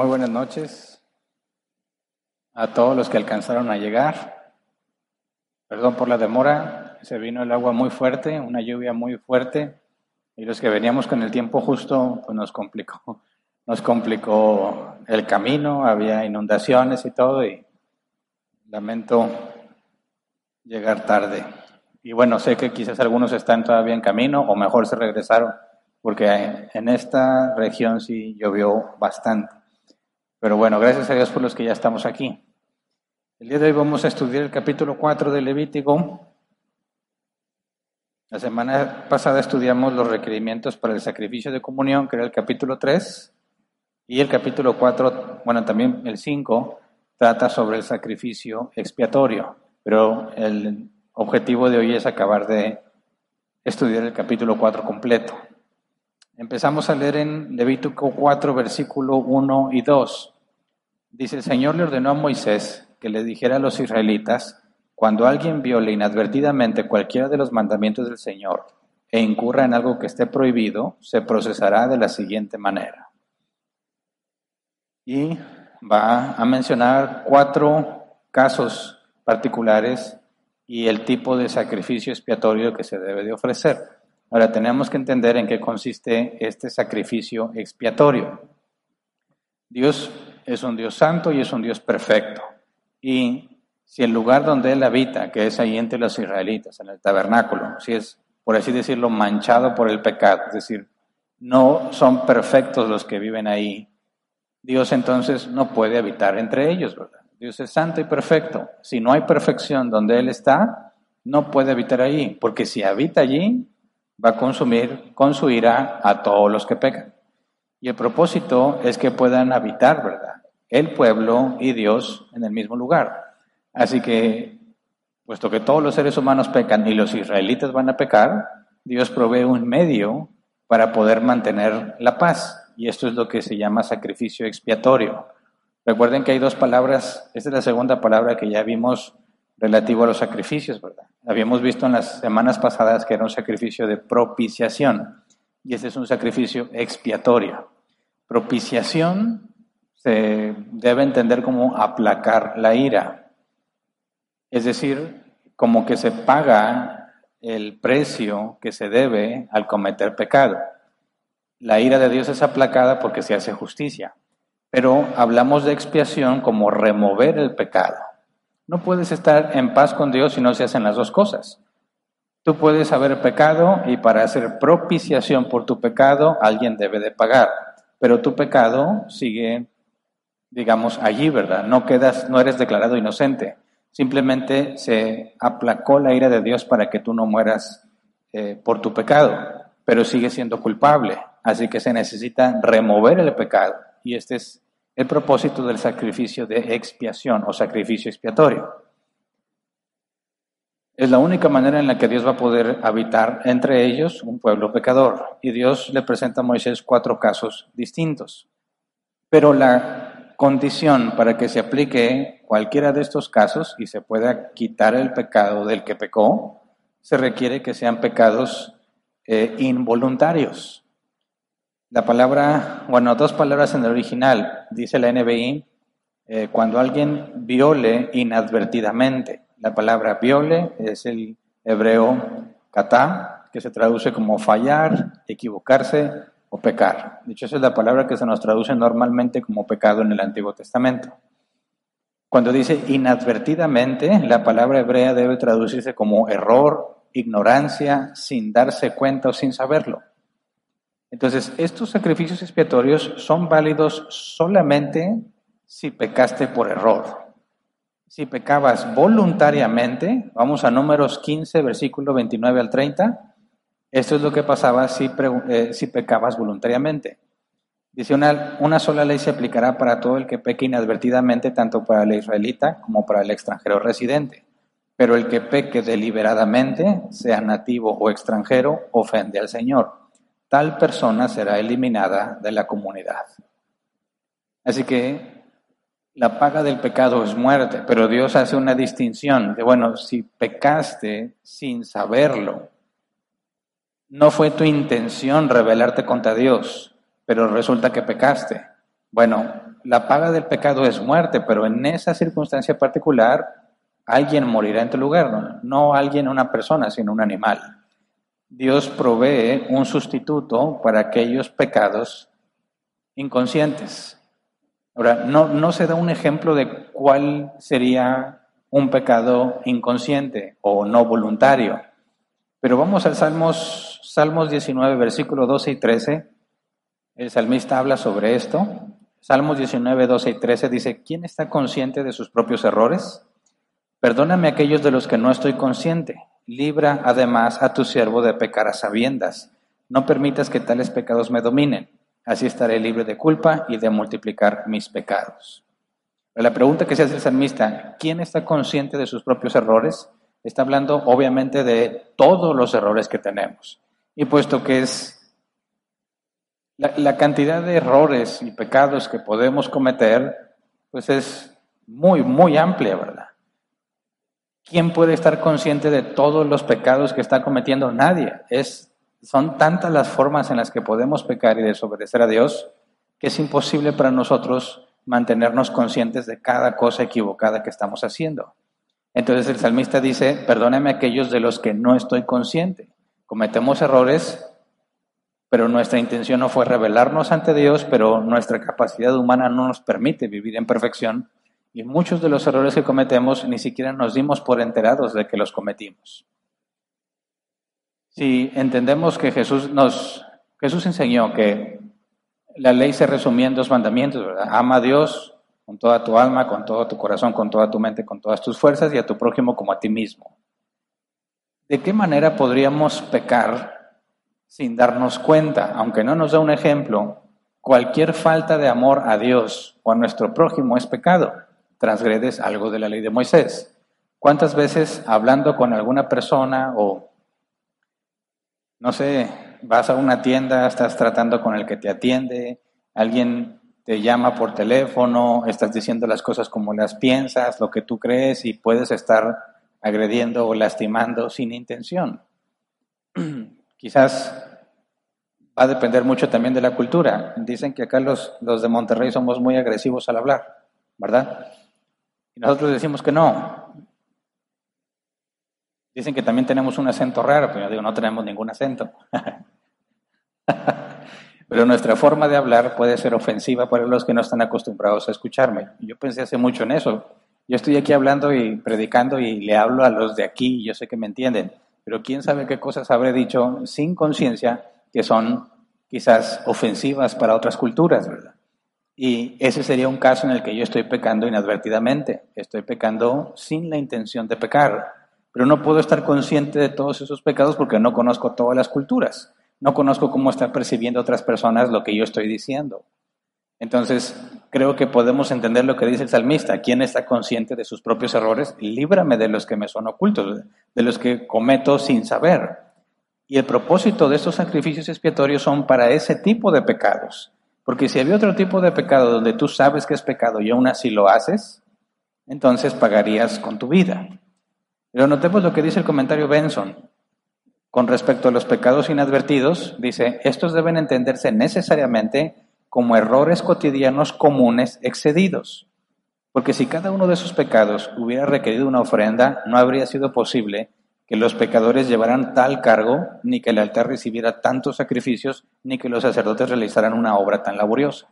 Muy buenas noches a todos los que alcanzaron a llegar. Perdón por la demora, se vino el agua muy fuerte, una lluvia muy fuerte, y los que veníamos con el tiempo justo, pues nos complicó, nos complicó el camino, había inundaciones y todo, y lamento llegar tarde. Y bueno, sé que quizás algunos están todavía en camino, o mejor se regresaron, porque en esta región sí llovió bastante. Pero bueno, gracias a Dios por los que ya estamos aquí. El día de hoy vamos a estudiar el capítulo 4 de Levítico. La semana pasada estudiamos los requerimientos para el sacrificio de comunión, que era el capítulo 3, y el capítulo 4, bueno, también el 5, trata sobre el sacrificio expiatorio, pero el objetivo de hoy es acabar de estudiar el capítulo 4 completo. Empezamos a leer en Levítico 4, versículo 1 y 2. Dice, el Señor le ordenó a Moisés que le dijera a los israelitas, cuando alguien viole inadvertidamente cualquiera de los mandamientos del Señor e incurra en algo que esté prohibido, se procesará de la siguiente manera. Y va a mencionar cuatro casos particulares y el tipo de sacrificio expiatorio que se debe de ofrecer. Ahora tenemos que entender en qué consiste este sacrificio expiatorio. Dios es un Dios santo y es un Dios perfecto. Y si el lugar donde Él habita, que es ahí entre los israelitas, en el tabernáculo, si es, por así decirlo, manchado por el pecado, es decir, no son perfectos los que viven ahí, Dios entonces no puede habitar entre ellos, ¿verdad? Dios es santo y perfecto. Si no hay perfección donde Él está, no puede habitar allí, porque si habita allí, va a consumir con ira a todos los que pecan. Y el propósito es que puedan habitar, ¿verdad? El pueblo y Dios en el mismo lugar. Así que, puesto que todos los seres humanos pecan y los israelitas van a pecar, Dios provee un medio para poder mantener la paz. Y esto es lo que se llama sacrificio expiatorio. Recuerden que hay dos palabras, esta es la segunda palabra que ya vimos relativo a los sacrificios, ¿verdad? Habíamos visto en las semanas pasadas que era un sacrificio de propiciación y este es un sacrificio expiatorio. Propiciación se debe entender como aplacar la ira, es decir, como que se paga el precio que se debe al cometer pecado. La ira de Dios es aplacada porque se hace justicia, pero hablamos de expiación como remover el pecado. No puedes estar en paz con Dios si no se hacen las dos cosas. Tú puedes haber pecado y para hacer propiciación por tu pecado alguien debe de pagar, pero tu pecado sigue, digamos, allí, ¿verdad? No quedas, no eres declarado inocente. Simplemente se aplacó la ira de Dios para que tú no mueras eh, por tu pecado, pero sigue siendo culpable. Así que se necesita remover el pecado y este es el propósito del sacrificio de expiación o sacrificio expiatorio. Es la única manera en la que Dios va a poder habitar entre ellos un pueblo pecador. Y Dios le presenta a Moisés cuatro casos distintos. Pero la condición para que se aplique cualquiera de estos casos y se pueda quitar el pecado del que pecó, se requiere que sean pecados eh, involuntarios. La palabra, bueno, dos palabras en el original, dice la NBI, eh, cuando alguien viole inadvertidamente. La palabra viole es el hebreo kata, que se traduce como fallar, equivocarse o pecar. De hecho, esa es la palabra que se nos traduce normalmente como pecado en el Antiguo Testamento. Cuando dice inadvertidamente, la palabra hebrea debe traducirse como error, ignorancia, sin darse cuenta o sin saberlo. Entonces, estos sacrificios expiatorios son válidos solamente si pecaste por error. Si pecabas voluntariamente, vamos a números 15, versículo 29 al 30, esto es lo que pasaba si, eh, si pecabas voluntariamente. Dice, una, una sola ley se aplicará para todo el que peque inadvertidamente, tanto para el israelita como para el extranjero residente. Pero el que peque deliberadamente, sea nativo o extranjero, ofende al Señor tal persona será eliminada de la comunidad. Así que la paga del pecado es muerte, pero Dios hace una distinción de, bueno, si pecaste sin saberlo, no fue tu intención rebelarte contra Dios, pero resulta que pecaste. Bueno, la paga del pecado es muerte, pero en esa circunstancia particular alguien morirá en tu lugar, no, no alguien, una persona, sino un animal. Dios provee un sustituto para aquellos pecados inconscientes. Ahora, no, no se da un ejemplo de cuál sería un pecado inconsciente o no voluntario. Pero vamos al Salmos, Salmos 19, versículos 12 y 13. El salmista habla sobre esto. Salmos 19, 12 y 13 dice, ¿quién está consciente de sus propios errores? Perdóname aquellos de los que no estoy consciente. Libra además a tu siervo de pecar a sabiendas. No permitas que tales pecados me dominen. Así estaré libre de culpa y de multiplicar mis pecados. La pregunta que se hace el salmista, ¿quién está consciente de sus propios errores? Está hablando obviamente de todos los errores que tenemos. Y puesto que es la, la cantidad de errores y pecados que podemos cometer, pues es muy, muy amplia, ¿verdad? ¿Quién puede estar consciente de todos los pecados que está cometiendo? Nadie. Es, son tantas las formas en las que podemos pecar y desobedecer a Dios que es imposible para nosotros mantenernos conscientes de cada cosa equivocada que estamos haciendo. Entonces el salmista dice, perdóname aquellos de los que no estoy consciente. Cometemos errores, pero nuestra intención no fue revelarnos ante Dios, pero nuestra capacidad humana no nos permite vivir en perfección y muchos de los errores que cometemos ni siquiera nos dimos por enterados de que los cometimos. Si entendemos que Jesús nos, Jesús enseñó que la ley se resumía en dos mandamientos, ¿verdad? Ama a Dios con toda tu alma, con todo tu corazón, con toda tu mente, con todas tus fuerzas y a tu prójimo como a ti mismo. ¿De qué manera podríamos pecar sin darnos cuenta? Aunque no nos da un ejemplo, cualquier falta de amor a Dios o a nuestro prójimo es pecado transgredes algo de la ley de Moisés. ¿Cuántas veces hablando con alguna persona o, no sé, vas a una tienda, estás tratando con el que te atiende, alguien te llama por teléfono, estás diciendo las cosas como las piensas, lo que tú crees y puedes estar agrediendo o lastimando sin intención? Quizás va a depender mucho también de la cultura. Dicen que acá los, los de Monterrey somos muy agresivos al hablar, ¿verdad? Y nosotros decimos que no. Dicen que también tenemos un acento raro, pero yo digo, no tenemos ningún acento. pero nuestra forma de hablar puede ser ofensiva para los que no están acostumbrados a escucharme. Yo pensé hace mucho en eso. Yo estoy aquí hablando y predicando y le hablo a los de aquí y yo sé que me entienden, pero quién sabe qué cosas habré dicho sin conciencia que son quizás ofensivas para otras culturas, ¿verdad? Y ese sería un caso en el que yo estoy pecando inadvertidamente, estoy pecando sin la intención de pecar, pero no puedo estar consciente de todos esos pecados porque no conozco todas las culturas, no conozco cómo están percibiendo otras personas lo que yo estoy diciendo. Entonces, creo que podemos entender lo que dice el salmista, ¿quién está consciente de sus propios errores? Líbrame de los que me son ocultos, de los que cometo sin saber. Y el propósito de estos sacrificios expiatorios son para ese tipo de pecados porque si había otro tipo de pecado donde tú sabes que es pecado y aún así lo haces, entonces pagarías con tu vida. Pero notemos lo que dice el comentario Benson. Con respecto a los pecados inadvertidos, dice, estos deben entenderse necesariamente como errores cotidianos comunes excedidos. Porque si cada uno de esos pecados hubiera requerido una ofrenda, no habría sido posible que los pecadores llevaran tal cargo, ni que el altar recibiera tantos sacrificios, ni que los sacerdotes realizaran una obra tan laboriosa.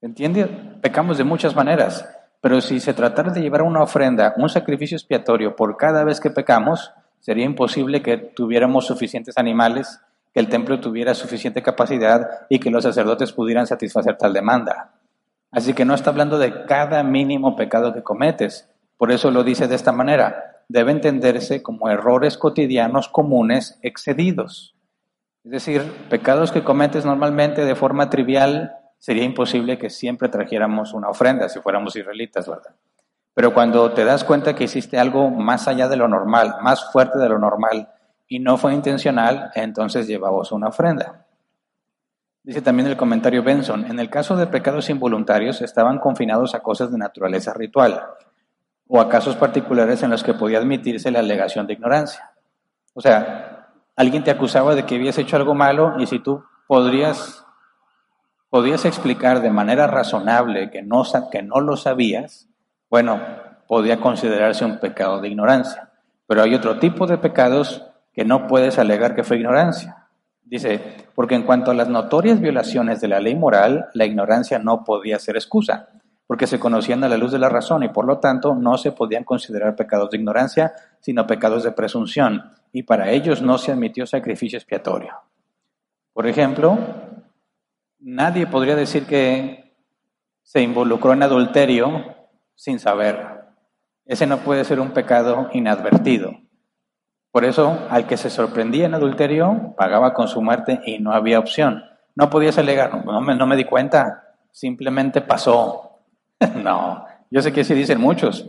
¿Entiende? Pecamos de muchas maneras, pero si se tratara de llevar una ofrenda, un sacrificio expiatorio por cada vez que pecamos, sería imposible que tuviéramos suficientes animales, que el templo tuviera suficiente capacidad y que los sacerdotes pudieran satisfacer tal demanda. Así que no está hablando de cada mínimo pecado que cometes. Por eso lo dice de esta manera debe entenderse como errores cotidianos comunes excedidos. Es decir, pecados que cometes normalmente de forma trivial, sería imposible que siempre trajéramos una ofrenda si fuéramos israelitas, ¿verdad? Pero cuando te das cuenta que hiciste algo más allá de lo normal, más fuerte de lo normal, y no fue intencional, entonces llevamos una ofrenda. Dice también el comentario Benson, en el caso de pecados involuntarios estaban confinados a cosas de naturaleza ritual o a casos particulares en los que podía admitirse la alegación de ignorancia. O sea, alguien te acusaba de que habías hecho algo malo y si tú podrías, podías explicar de manera razonable que no, que no lo sabías, bueno, podía considerarse un pecado de ignorancia. Pero hay otro tipo de pecados que no puedes alegar que fue ignorancia. Dice, porque en cuanto a las notorias violaciones de la ley moral, la ignorancia no podía ser excusa, porque se conocían a la luz de la razón y por lo tanto no se podían considerar pecados de ignorancia, sino pecados de presunción, y para ellos no se admitió sacrificio expiatorio. Por ejemplo, nadie podría decir que se involucró en adulterio sin saber. Ese no puede ser un pecado inadvertido. Por eso, al que se sorprendía en adulterio, pagaba con su muerte y no había opción. No podías alegar, no me, no me di cuenta, simplemente pasó. no, yo sé que sí dicen muchos,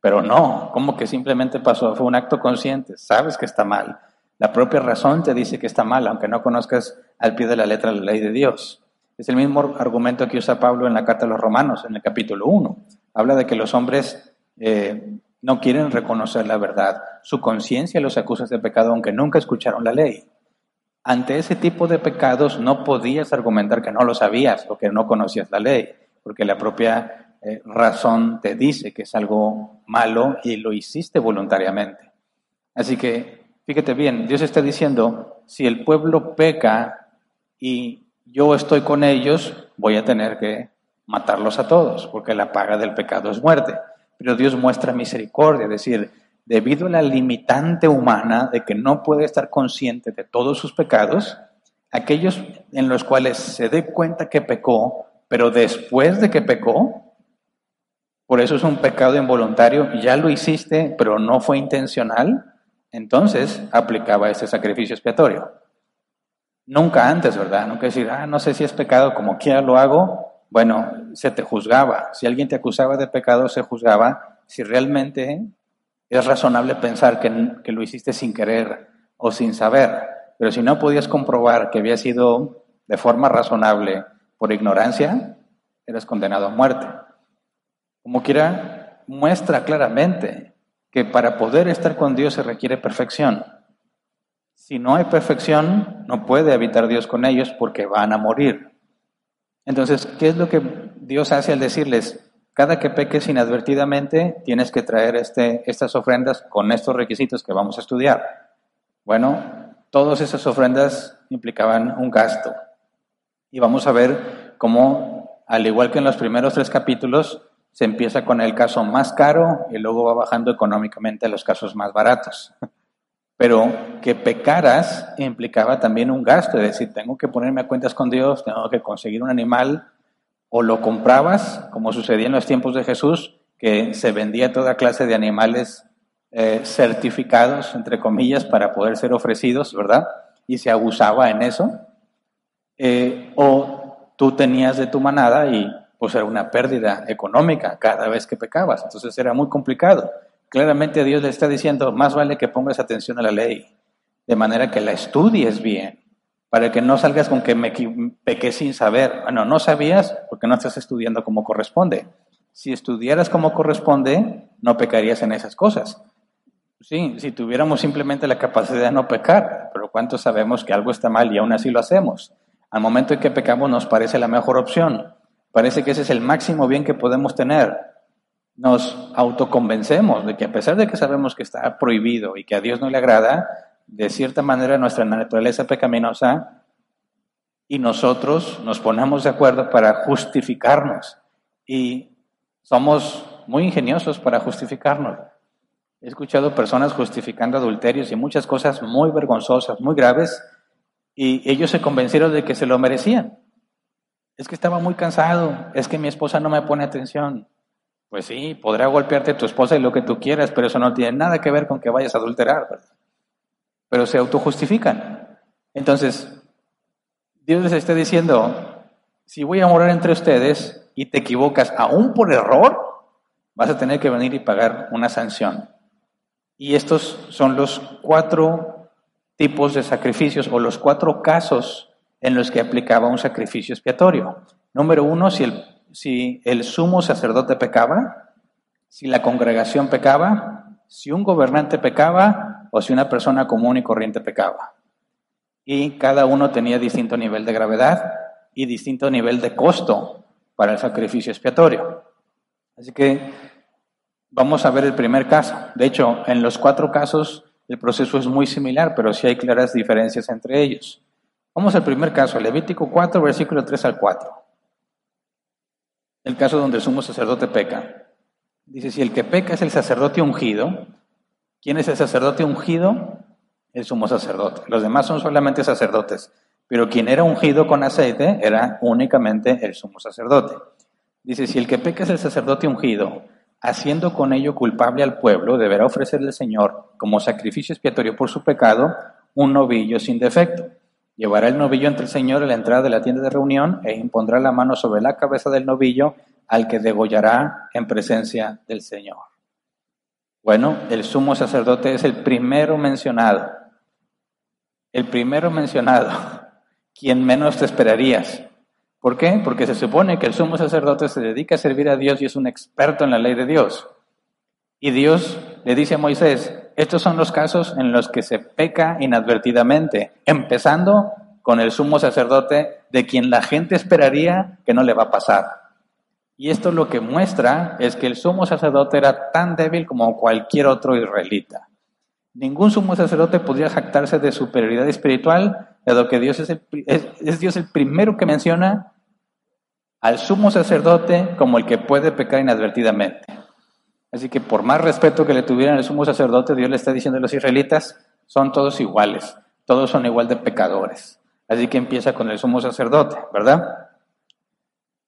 pero no, ¿cómo que simplemente pasó? Fue un acto consciente, sabes que está mal. La propia razón te dice que está mal, aunque no conozcas al pie de la letra la ley de Dios. Es el mismo argumento que usa Pablo en la carta a los Romanos, en el capítulo 1. Habla de que los hombres eh, no quieren reconocer la verdad. Su conciencia los acusa de pecado aunque nunca escucharon la ley. Ante ese tipo de pecados no podías argumentar que no lo sabías o que no conocías la ley, porque la propia eh, razón te dice que es algo malo y lo hiciste voluntariamente. Así que, fíjate bien, Dios está diciendo, si el pueblo peca y yo estoy con ellos, voy a tener que matarlos a todos, porque la paga del pecado es muerte. Pero Dios muestra misericordia, es decir, debido a la limitante humana de que no puede estar consciente de todos sus pecados, aquellos en los cuales se dé cuenta que pecó, pero después de que pecó, por eso es un pecado involuntario, ya lo hiciste, pero no fue intencional, entonces aplicaba ese sacrificio expiatorio. Nunca antes, ¿verdad? Nunca decir, ah, no sé si es pecado, como quiera lo hago, bueno, se te juzgaba. Si alguien te acusaba de pecado, se juzgaba si realmente es razonable pensar que, lo hiciste sin querer o sin saber. Pero si no podías comprobar que había sido de forma razonable por ignorancia, eras condenado a muerte. Como quiera, muestra claramente que para poder estar con Dios se requiere perfección. Si no hay perfección, no puede habitar Dios con ellos porque van a morir. Entonces, ¿qué es lo que Dios hace al decirles? Cada que peques inadvertidamente, tienes que traer este, estas ofrendas con estos requisitos que vamos a estudiar. Bueno, todas esas ofrendas implicaban un gasto. Y vamos a ver cómo, al igual que en los primeros tres capítulos, se empieza con el caso más caro y luego va bajando económicamente a los casos más baratos. Pero que pecaras implicaba también un gasto, es decir, tengo que ponerme a cuentas con Dios, tengo que conseguir un animal, o lo comprabas, como sucedía en los tiempos de Jesús, que se vendía toda clase de animales eh, certificados, entre comillas, para poder ser ofrecidos, ¿verdad? Y se abusaba en eso. Eh, o tú tenías de tu manada y pues era una pérdida económica cada vez que pecabas, entonces era muy complicado. Claramente Dios le está diciendo, más vale que pongas atención a la ley, de manera que la estudies bien, para que no salgas con que me pequé sin saber. Bueno, no sabías porque no estás estudiando como corresponde. Si estudiaras como corresponde, no pecarías en esas cosas. Sí, si tuviéramos simplemente la capacidad de no pecar, pero ¿cuántos sabemos que algo está mal y aún así lo hacemos? Al momento en que pecamos nos parece la mejor opción. Parece que ese es el máximo bien que podemos tener nos autoconvencemos de que a pesar de que sabemos que está prohibido y que a Dios no le agrada, de cierta manera nuestra naturaleza pecaminosa y nosotros nos ponemos de acuerdo para justificarnos y somos muy ingeniosos para justificarnos. He escuchado personas justificando adulterios y muchas cosas muy vergonzosas, muy graves, y ellos se convencieron de que se lo merecían. Es que estaba muy cansado, es que mi esposa no me pone atención, pues sí, podrá golpearte tu esposa y lo que tú quieras, pero eso no tiene nada que ver con que vayas a adulterar. Pero se autojustifican. Entonces, Dios les está diciendo, si voy a morar entre ustedes y te equivocas aún por error, vas a tener que venir y pagar una sanción. Y estos son los cuatro tipos de sacrificios o los cuatro casos en los que aplicaba un sacrificio expiatorio. Número uno, si el si el sumo sacerdote pecaba, si la congregación pecaba, si un gobernante pecaba o si una persona común y corriente pecaba. Y cada uno tenía distinto nivel de gravedad. y distinto nivel de costo para el sacrificio expiatorio. Así que vamos a ver el primer caso. De hecho, en los cuatro casos el proceso es muy similar, pero sí hay claras diferencias entre ellos. Vamos al primer caso, Levítico 4, versículo 3 al 4. El caso donde el sumo sacerdote peca. Dice, si el que peca es el sacerdote ungido, ¿quién es el sacerdote ungido? El sumo sacerdote. Los demás son solamente sacerdotes, pero quien era ungido con aceite era únicamente el sumo sacerdote. Dice, si el que peca es el sacerdote ungido, haciendo con ello culpable al pueblo, deberá ofrecerle al Señor como sacrificio expiatorio por su pecado un novillo sin defecto. Llevará el novillo ante el Señor a la entrada de la tienda de reunión e impondrá la mano sobre la cabeza del novillo al que degollará en presencia del Señor. Bueno, el sumo sacerdote es el primero mencionado. El primero mencionado, quien menos te esperarías. ¿Por qué? Porque se supone que el sumo sacerdote se dedica a servir a Dios y es un experto en la ley de Dios. Y Dios le dice a Moisés, estos son los casos en los que se peca inadvertidamente, empezando con el sumo sacerdote de quien la gente esperaría que no le va a pasar. Y esto lo que muestra es que el sumo sacerdote era tan débil como cualquier otro israelita. Ningún sumo sacerdote podría jactarse de superioridad espiritual, dado que Dios es, es Dios el primero que menciona al sumo sacerdote como el que puede pecar inadvertidamente. Así que por más respeto que le tuvieran al sumo sacerdote, Dios le está diciendo a los israelitas, son todos iguales, todos son igual de pecadores. Así que empieza con el sumo sacerdote, ¿verdad?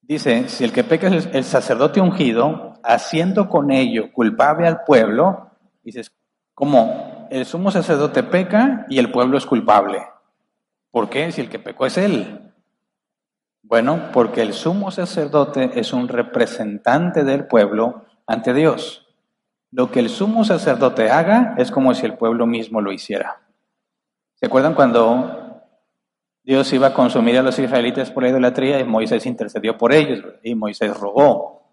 Dice, si el que peca es el sacerdote ungido, haciendo con ello culpable al pueblo, dices, como el sumo sacerdote peca y el pueblo es culpable. ¿Por qué? Si el que pecó es él. Bueno, porque el sumo sacerdote es un representante del pueblo ante Dios. Lo que el sumo sacerdote haga es como si el pueblo mismo lo hiciera. ¿Se acuerdan cuando Dios iba a consumir a los israelitas por la idolatría y Moisés intercedió por ellos y Moisés rogó?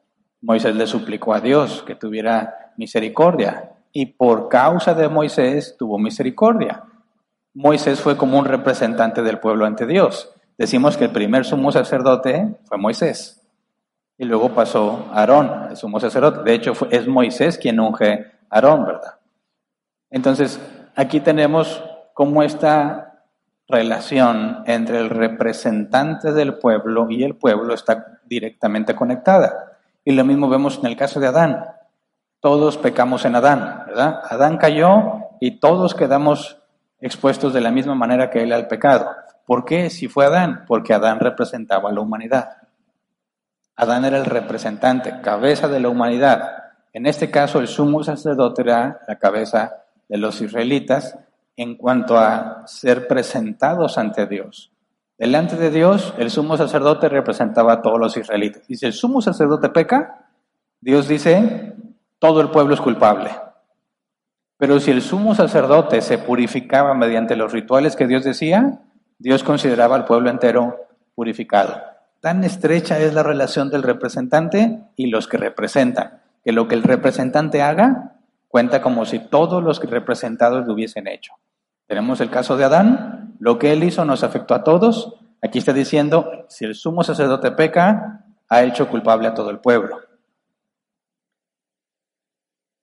Moisés le suplicó a Dios que tuviera misericordia y por causa de Moisés tuvo misericordia. Moisés fue como un representante del pueblo ante Dios. Decimos que el primer sumo sacerdote fue Moisés. Y luego pasó Aarón, el sumo sacerdote. De hecho, es Moisés quien unge a Aarón, ¿verdad? Entonces, aquí tenemos cómo esta relación entre el representante del pueblo y el pueblo está directamente conectada. Y lo mismo vemos en el caso de Adán. Todos pecamos en Adán, ¿verdad? Adán cayó y todos quedamos expuestos de la misma manera que él al pecado. ¿Por qué? Si fue Adán, porque Adán representaba a la humanidad. Adán era el representante, cabeza de la humanidad. En este caso, el sumo sacerdote era la cabeza de los israelitas en cuanto a ser presentados ante Dios. Delante de Dios, el sumo sacerdote representaba a todos los israelitas. Y si el sumo sacerdote peca, Dios dice, todo el pueblo es culpable. Pero si el sumo sacerdote se purificaba mediante los rituales que Dios decía, Dios consideraba al pueblo entero purificado. Tan estrecha es la relación del representante y los que representan, que lo que el representante haga cuenta como si todos los representados lo hubiesen hecho. Tenemos el caso de Adán, lo que él hizo nos afectó a todos. Aquí está diciendo, si el sumo sacerdote peca, ha hecho culpable a todo el pueblo.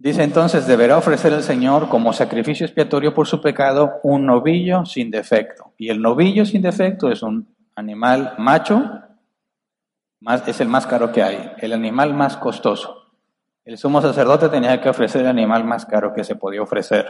Dice entonces, deberá ofrecer el Señor como sacrificio expiatorio por su pecado un novillo sin defecto. Y el novillo sin defecto es un animal macho, más, es el más caro que hay, el animal más costoso. El sumo sacerdote tenía que ofrecer el animal más caro que se podía ofrecer.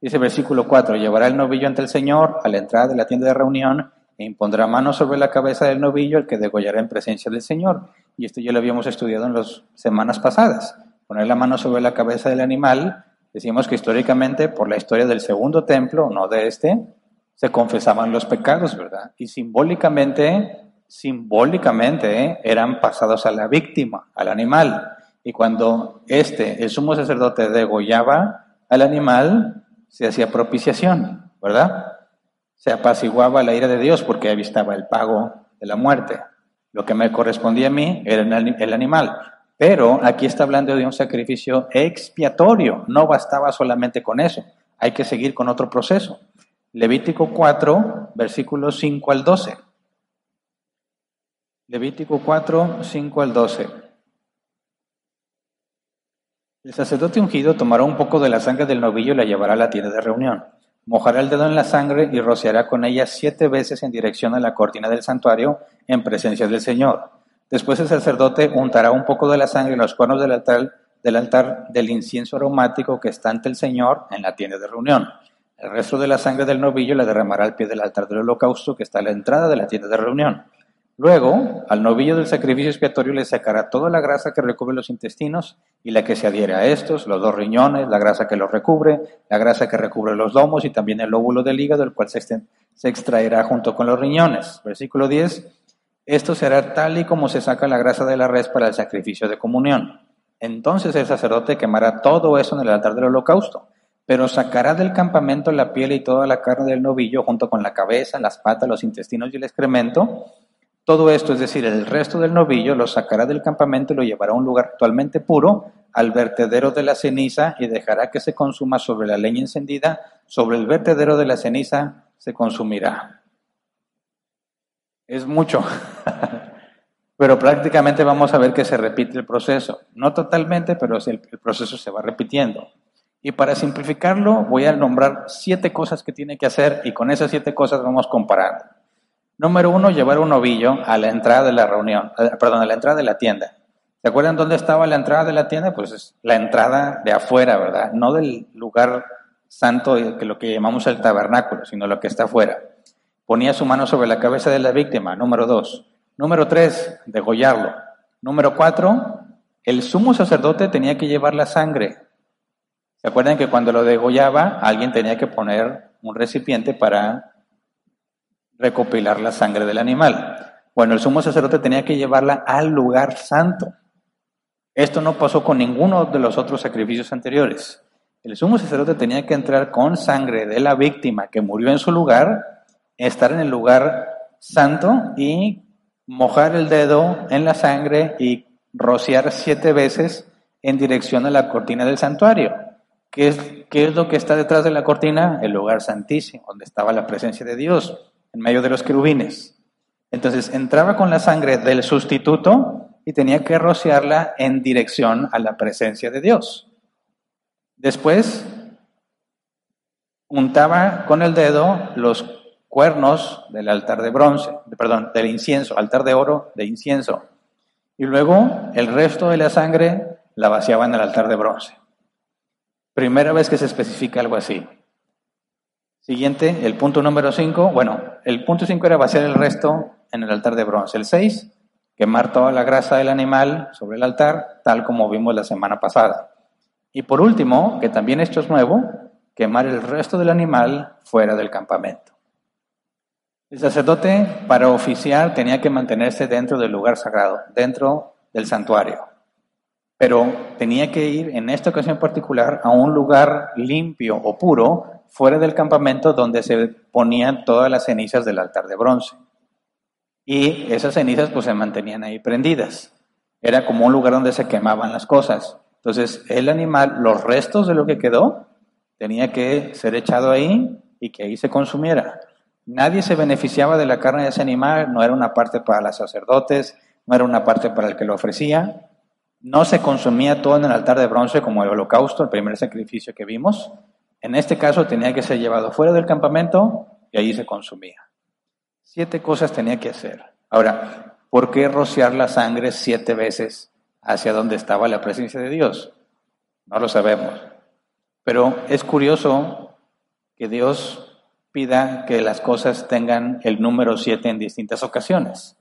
Dice versículo 4, llevará el novillo ante el Señor a la entrada de la tienda de reunión e impondrá mano sobre la cabeza del novillo, el que degollará en presencia del Señor. Y esto ya lo habíamos estudiado en las semanas pasadas poner la mano sobre la cabeza del animal, decimos que históricamente, por la historia del segundo templo, no de este, se confesaban los pecados, ¿verdad? Y simbólicamente, simbólicamente eran pasados a la víctima, al animal. Y cuando este, el sumo sacerdote, degollaba al animal, se hacía propiciación, ¿verdad? Se apaciguaba la ira de Dios porque ahí estaba el pago de la muerte. Lo que me correspondía a mí era el animal. Pero aquí está hablando de un sacrificio expiatorio. No bastaba solamente con eso. Hay que seguir con otro proceso. Levítico 4, versículos 5 al 12. Levítico 4, 5 al 12. El sacerdote ungido tomará un poco de la sangre del novillo y la llevará a la tienda de reunión. Mojará el dedo en la sangre y rociará con ella siete veces en dirección a la cortina del santuario en presencia del Señor. Después el sacerdote untará un poco de la sangre en los cuernos del altar, del altar del incienso aromático que está ante el Señor en la tienda de reunión. El resto de la sangre del novillo la derramará al pie del altar del holocausto que está a la entrada de la tienda de reunión. Luego, al novillo del sacrificio expiatorio le sacará toda la grasa que recubre los intestinos y la que se adhiere a estos, los dos riñones, la grasa que los recubre, la grasa que recubre los lomos y también el lóbulo del hígado, el cual se, extraerá junto con los riñones. Versículo 10. Esto será tal y como se saca la grasa de la res para el sacrificio de comunión. Entonces el sacerdote quemará todo eso en el altar del holocausto, pero sacará del campamento la piel y toda la carne del novillo junto con la cabeza, las patas, los intestinos y el excremento todo esto, es decir, el resto del novillo, lo sacará del campamento y lo llevará a un lugar actualmente puro, al vertedero de la ceniza, y dejará que se consuma sobre la leña encendida, sobre el vertedero de la ceniza se consumirá. Es mucho, pero prácticamente vamos a ver que se repite el proceso. No totalmente, pero el, proceso se va repitiendo. Y para simplificarlo, voy a nombrar siete cosas que tiene que hacer y con esas siete cosas vamos comparando. Número uno, llevar un ovillo a la entrada de la reunión, eh, perdón, a la entrada de la tienda. ¿Se acuerdan dónde estaba la entrada de la tienda? Pues es la entrada de afuera, ¿verdad? No del lugar santo, que lo que llamamos el tabernáculo, sino lo que está afuera. Ponía su mano sobre la cabeza de la víctima, número dos. Número tres, degollarlo. Número cuatro, el sumo sacerdote tenía que llevar la sangre. ¿Se acuerdan que cuando lo degollaba, alguien tenía que poner un recipiente para recopilar la sangre del animal. Bueno, el sumo sacerdote tenía que llevarla al lugar santo. Esto no pasó con ninguno de los otros sacrificios anteriores. El sumo sacerdote tenía que entrar con sangre de la víctima que murió en su lugar, estar en el lugar santo y mojar el dedo en la sangre y rociar siete veces en dirección a la cortina del santuario. ¿Qué es, ¿Qué es lo que está detrás de la cortina? El lugar santísimo, donde estaba la presencia de Dios en medio de los querubines. Entonces entraba con la sangre del sustituto y tenía que rociarla en dirección a la presencia de Dios. Después untaba con el dedo los cuernos del altar de bronce, perdón, del incienso, altar de oro de incienso. Y luego el resto de la sangre la vaciaba en el altar de bronce. Primera vez que se especifica algo así. Siguiente, el punto número 5. Bueno, el punto 5 era vaciar el resto en el altar de bronce. El 6, quemar toda la grasa del animal sobre el altar, tal como vimos la semana pasada. Y por último, que también esto es nuevo, quemar el resto del animal fuera del campamento. El sacerdote para oficiar tenía que mantenerse dentro del lugar sagrado, dentro del santuario. Pero tenía que ir en esta ocasión particular a un lugar limpio o puro fuera del campamento donde se ponían todas las cenizas del altar de bronce. Y esas cenizas pues se mantenían ahí prendidas. Era como un lugar donde se quemaban las cosas. Entonces el animal, los restos de lo que quedó, tenía que ser echado ahí y que ahí se consumiera. Nadie se beneficiaba de la carne de ese animal, no era una parte para los sacerdotes, no era una parte para el que lo ofrecía. No se consumía todo en el altar de bronce como el holocausto, el primer sacrificio que vimos, en este caso tenía que ser llevado fuera del campamento y allí se consumía. Siete cosas tenía que hacer. Ahora, ¿por qué rociar la sangre siete veces hacia donde estaba la presencia de Dios? No lo sabemos. Pero es curioso que Dios pida que las cosas tengan el número siete en distintas ocasiones.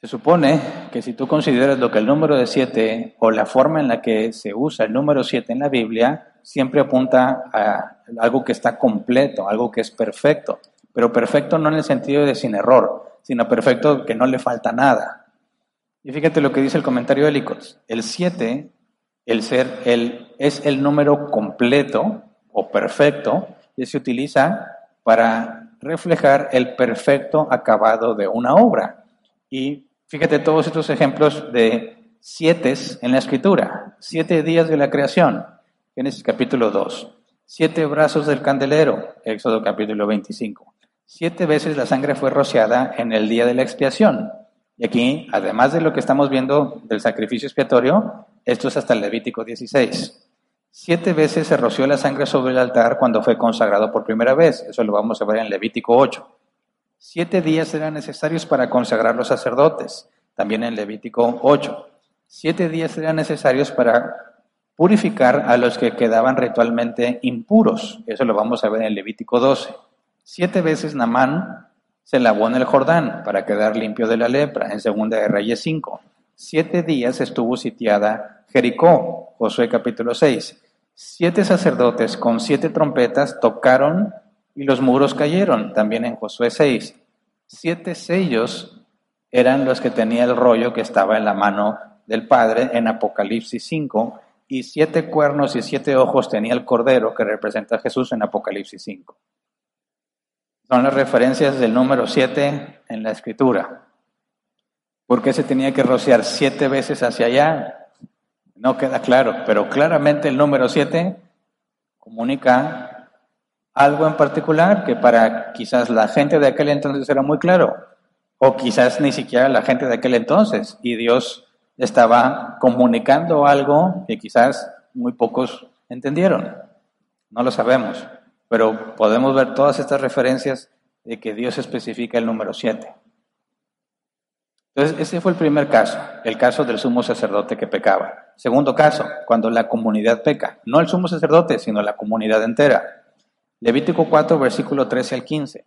Se supone que si tú consideras lo que el número de siete o la forma en la que se usa el número siete en la Biblia, siempre apunta a algo que está completo, algo que es perfecto. Pero perfecto no en el sentido de sin error, sino perfecto que no le falta nada. Y fíjate lo que dice el comentario de Helicos. El siete, el ser, el, es el número completo o perfecto que se utiliza para reflejar el perfecto acabado de una obra. Y Fíjate todos estos ejemplos de siete en la escritura. Siete días de la creación, Génesis capítulo 2. Siete brazos del candelero, Éxodo capítulo 25. Siete veces la sangre fue rociada en el día de la expiación, Y aquí, además de lo que estamos viendo del sacrificio expiatorio, esto es hasta el Levítico 16. Siete veces se roció la sangre sobre el altar cuando fue consagrado por primera vez. Eso lo vamos a ver en Levítico 8. Siete días eran necesarios para consagrar los sacerdotes, también en Levítico 8. Siete días eran necesarios para purificar a los que quedaban ritualmente impuros. Eso lo vamos a ver en Levítico 12. Siete veces Namán se lavó en el Jordán para quedar limpio de la lepra, en Segunda de Reyes 5. Siete días estuvo sitiada Jericó, Josué capítulo 6. Siete sacerdotes con siete trompetas tocaron y los muros cayeron, también en Josué 6. Siete sellos eran los que tenía el rollo que estaba en la mano del Padre en Apocalipsis 5 y siete cuernos y siete ojos tenía el cordero que representa a Jesús en Apocalipsis 5. Son las referencias del número siete en la escritura. ¿Por qué se tenía que rociar siete veces hacia allá? No queda claro, pero claramente el número siete comunica algo en particular que para quizás la gente de aquel entonces era muy claro, o quizás ni siquiera la gente de aquel entonces, y Dios estaba comunicando algo que quizás muy pocos entendieron. No lo sabemos, pero podemos ver todas estas referencias de que Dios especifica el número 7. Entonces, ese fue el primer caso, el caso del sumo sacerdote que pecaba. Segundo caso, cuando la comunidad peca, no el sumo sacerdote, sino la comunidad entera. Levítico 4, versículo 13 al 15.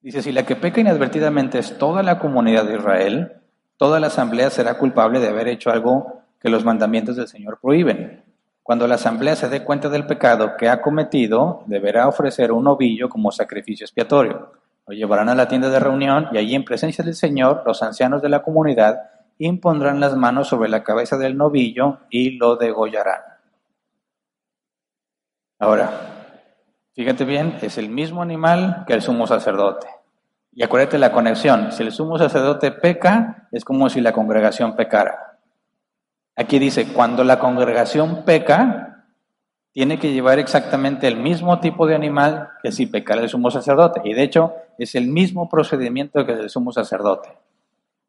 Dice, si la que peca inadvertidamente es toda la comunidad de Israel, toda la asamblea será culpable de haber hecho algo que los mandamientos del Señor prohíben. Cuando la asamblea se dé cuenta del pecado que ha cometido, deberá ofrecer un ovillo como sacrificio expiatorio. Lo llevarán a la tienda de reunión y allí en presencia del Señor los ancianos de la comunidad impondrán las manos sobre la cabeza del novillo y lo degollarán. Ahora, fíjate bien, es el mismo animal que el sumo sacerdote. Y acuérdate la conexión. Si el sumo sacerdote peca, es como si la congregación pecara. Aquí dice, cuando la congregación peca, tiene que llevar exactamente el mismo tipo de animal que si pecara el sumo sacerdote. Y de hecho, es el mismo procedimiento que el sumo sacerdote.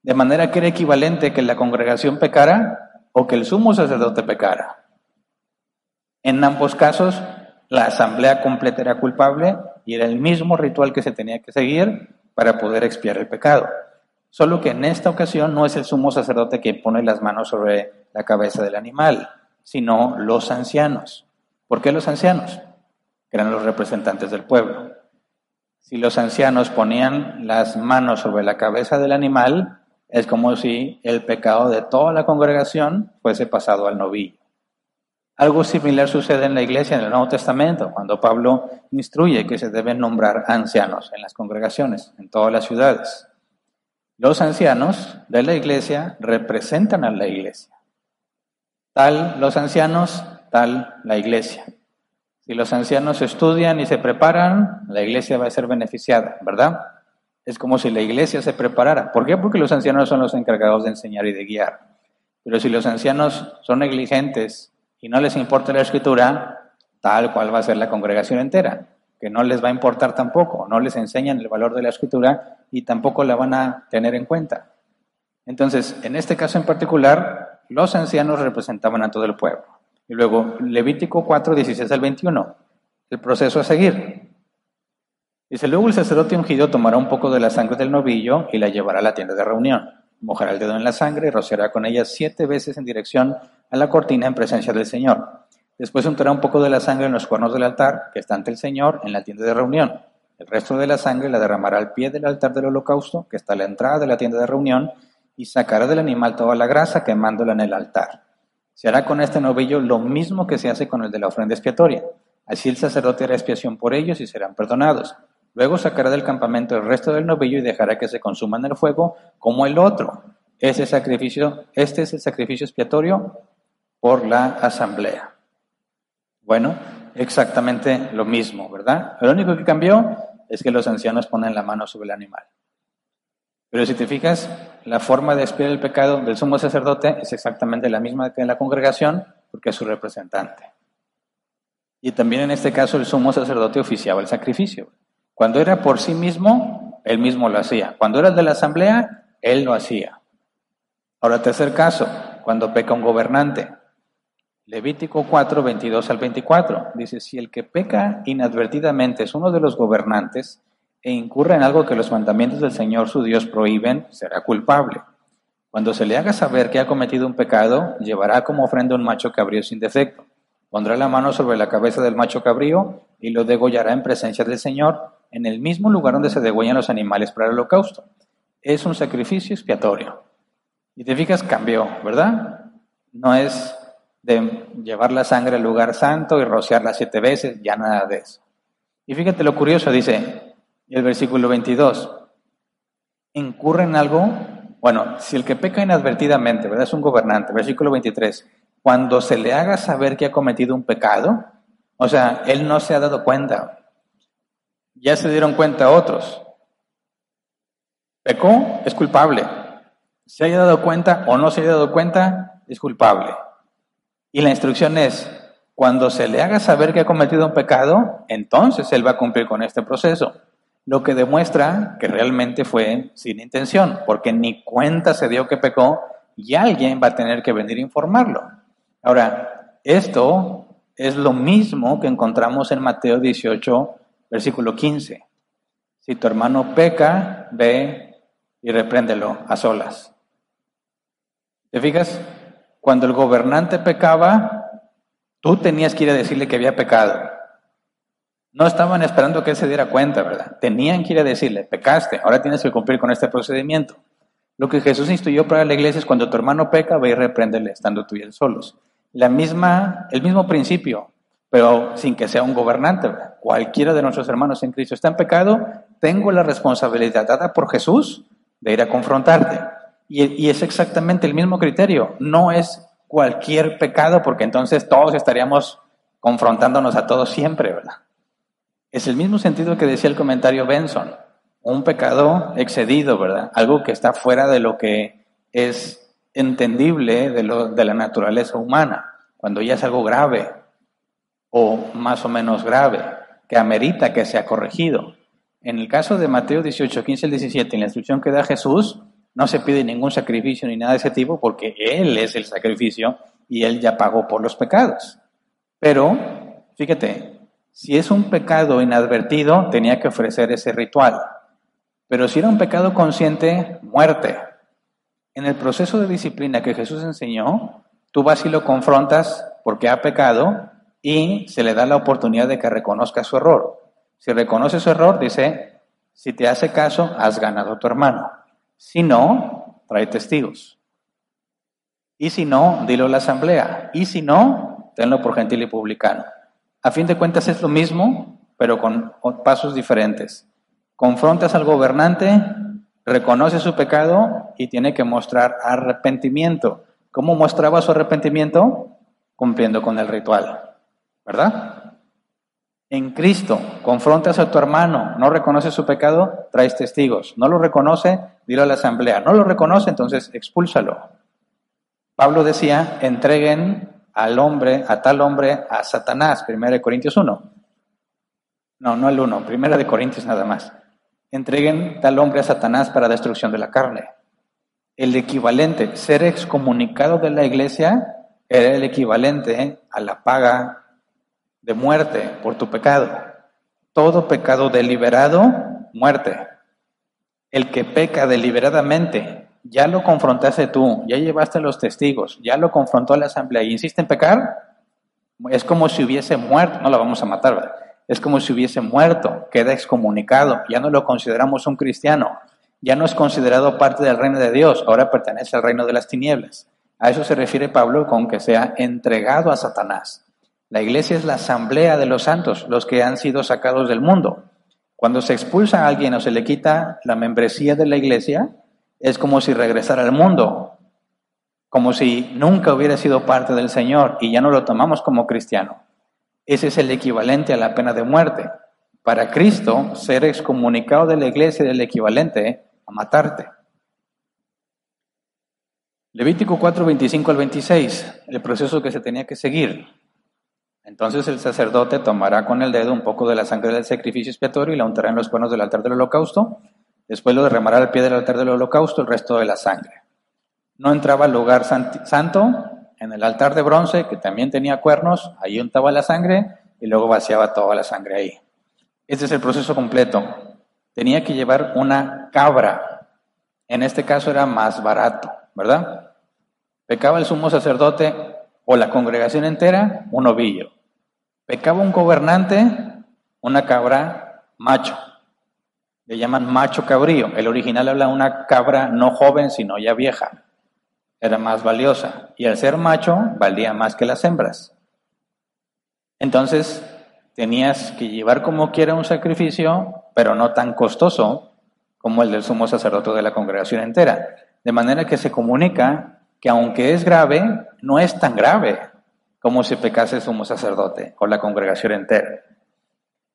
De manera que era equivalente que la congregación pecara o que el sumo sacerdote pecara. En ambos casos, la asamblea completa era culpable y era el mismo ritual que se tenía que seguir para poder expiar el pecado. Solo que en esta ocasión no es el sumo sacerdote quien pone las manos sobre la cabeza del animal, sino los ancianos. ¿Por qué los ancianos? Que eran los representantes del pueblo. Si los ancianos ponían las manos sobre la cabeza del animal, es como si el pecado de toda la congregación fuese pasado al novillo. Algo similar sucede en la iglesia en el Nuevo Testamento, cuando Pablo instruye que se deben nombrar ancianos en las congregaciones, en todas las ciudades. Los ancianos de la iglesia representan a la iglesia. Tal los ancianos, tal la iglesia. Si los ancianos estudian y se preparan, la iglesia va a ser beneficiada, ¿verdad? Es como si la iglesia se preparara. ¿Por qué? Porque los ancianos son los encargados de enseñar y de guiar. Pero si los ancianos son negligentes y no les importa la escritura, tal cual va a ser la congregación entera, que no les va a importar tampoco, no les enseñan el valor de la escritura y tampoco la van a tener en cuenta. Entonces, en este caso en particular, los ancianos representaban a todo el pueblo. Y luego, Levítico 4, 16 al 21, el proceso a seguir. Dice, luego el sacerdote ungido tomará un poco de la sangre del novillo y la llevará a la tienda de reunión. Mojará el dedo en la sangre y rociará con ella siete veces en dirección a la cortina en presencia del Señor. Después untará un poco de la sangre en los cuernos del altar que está ante el Señor en la tienda de reunión. El resto de la sangre la derramará al pie del altar del holocausto que está a la entrada de la tienda de reunión y sacará del animal toda la grasa quemándola en el altar. Se hará con este novillo lo mismo que se hace con el de la ofrenda expiatoria. Así el sacerdote hará expiación por ellos y serán perdonados. Luego sacará del campamento el resto del novillo y dejará que se consuma en el fuego como el otro. Ese sacrificio, este es el sacrificio expiatorio por la asamblea. Bueno, exactamente lo mismo, ¿verdad? Lo único que cambió es que los ancianos ponen la mano sobre el animal. Pero si te fijas, la forma de expiar el pecado del sumo sacerdote es exactamente la misma que en la congregación, porque es su representante. Y también en este caso el sumo sacerdote oficiaba el sacrificio. Cuando era por sí mismo, él mismo lo hacía. Cuando era de la asamblea, él lo hacía. Ahora, tercer caso, cuando peca un gobernante. Levítico 4, 22 al 24. Dice, si el que peca inadvertidamente es uno de los gobernantes e incurre en algo que los mandamientos del Señor su Dios prohíben, será culpable. Cuando se le haga saber que ha cometido un pecado, llevará como ofrenda un macho cabrío sin defecto. Pondrá la mano sobre la cabeza del macho cabrío y lo degollará en presencia del Señor, en el mismo lugar donde se degüellan los animales para el holocausto. Es un sacrificio expiatorio. Y te fijas, cambió, ¿verdad? No es de llevar la sangre al lugar santo y rociarla siete veces, ya nada de eso. Y fíjate lo curioso, dice el versículo 22, incurre en algo, bueno, si el que peca inadvertidamente, ¿verdad? Es un gobernante, versículo 23, cuando se le haga saber que ha cometido un pecado, o sea, él no se ha dado cuenta, ya se dieron cuenta otros. Pecó, es culpable. Se haya dado cuenta o no se haya dado cuenta, es culpable. Y la instrucción es, cuando se le haga saber que ha cometido un pecado, entonces él va a cumplir con este proceso. Lo que demuestra que realmente fue sin intención, porque ni cuenta se dio que pecó y alguien va a tener que venir a informarlo. Ahora, esto es lo mismo que encontramos en Mateo 18, versículo 15. Si tu hermano peca, ve y repréndelo a solas. ¿Te fijas? Cuando el gobernante pecaba, tú tenías que ir a decirle que había pecado. No estaban esperando que él se diera cuenta, ¿verdad? Tenían que ir a decirle, pecaste, ahora tienes que cumplir con este procedimiento. Lo que Jesús instruyó para la iglesia es cuando tu hermano peca, ve y repréndele, estando tú y él solos. La misma, el mismo principio, pero sin que sea un gobernante. ¿verdad? Cualquiera de nuestros hermanos en Cristo está en pecado, tengo la responsabilidad dada por Jesús de ir a confrontarte. Y, es exactamente el mismo criterio. No es cualquier pecado, porque entonces todos estaríamos confrontándonos a todos siempre, ¿verdad? Es el mismo sentido que decía el comentario Benson. Un pecado excedido, ¿verdad? Algo que está fuera de lo que es entendible de, la naturaleza humana, cuando ya es algo grave o más o menos grave, que amerita que sea corregido. En el caso de Mateo 18, 15 al 17, en la instrucción que da Jesús, no se pide ningún sacrificio ni nada de ese tipo porque Él es el sacrificio y Él ya pagó por los pecados. Pero, fíjate, si es un pecado inadvertido, tenía que ofrecer ese ritual. Pero si era un pecado consciente, muerte. En el proceso de disciplina que Jesús enseñó, tú vas y lo confrontas porque ha pecado y se le da la oportunidad de que reconozca su error. Si reconoce su error, dice, si te hace caso, has ganado a tu hermano. Si no, trae testigos. Y si no, dilo a la asamblea. Y si no, tenlo por gentil y publicano. A fin de cuentas es lo mismo, pero con pasos diferentes. Confrontas al gobernante, reconoce su pecado y tiene que mostrar arrepentimiento. ¿Cómo mostraba su arrepentimiento? Cumpliendo con el ritual. ¿Verdad? En Cristo, confrontas a tu hermano, no reconoce su pecado, traes testigos. No lo reconoce, dilo a la asamblea. No lo reconoce, entonces expúlsalo. Pablo decía, entreguen al hombre, a tal hombre, a Satanás, 1 Corintios 1. No, no el 1, 1 de Corintios nada más. Entreguen tal hombre a Satanás para destrucción de la carne. El equivalente, ser excomunicado de la iglesia, era el equivalente a la paga de muerte por tu pecado. Todo pecado deliberado, muerte. El que peca deliberadamente, ya lo confrontaste tú, ya llevaste los testigos, ya lo confrontó la asamblea y insiste en pecar, es como si hubiese muerto, no lo vamos a matar, ¿verdad? Es como si hubiese muerto, queda excomunicado, ya no lo consideramos un cristiano, ya no es considerado parte del reino de Dios, ahora pertenece al reino de las tinieblas. A eso se refiere Pablo con que sea entregado a Satanás. La iglesia es la asamblea de los santos, los que han sido sacados del mundo. Cuando se expulsa a alguien o se le quita la membresía de la iglesia, es como si regresara al mundo, como si nunca hubiera sido parte del Señor y ya no lo tomamos como cristiano. Ese es el equivalente a la pena de muerte. Para Cristo, ser excomunicado de la iglesia es el equivalente a matarte. Levítico 4, 25 al 26, el proceso que se tenía que seguir. Entonces el sacerdote tomará con el dedo un poco de la sangre del sacrificio expiatorio y la untará en los cuernos del altar del holocausto. Después lo derramará al pie del altar del holocausto el resto de la sangre. No entraba al lugar santo, en el altar de bronce, que también tenía cuernos, ahí untaba la sangre y luego vaciaba toda la sangre ahí. Este es el proceso completo. Tenía que llevar una cabra. En este caso era más barato, ¿verdad? Pecaba el sumo sacerdote o la congregación entera, un ovillo. Pecaba un gobernante, una cabra macho. Le llaman macho cabrío. El original habla de una cabra no joven, sino ya vieja. Era más valiosa. Y al ser macho, valía más que las hembras. Entonces, tenías que llevar como quiera un sacrificio, pero no tan costoso como el del sumo sacerdote de la congregación entera. De manera que se comunica que aunque es grave, no es tan grave como si pecase el sumo sacerdote o la congregación entera.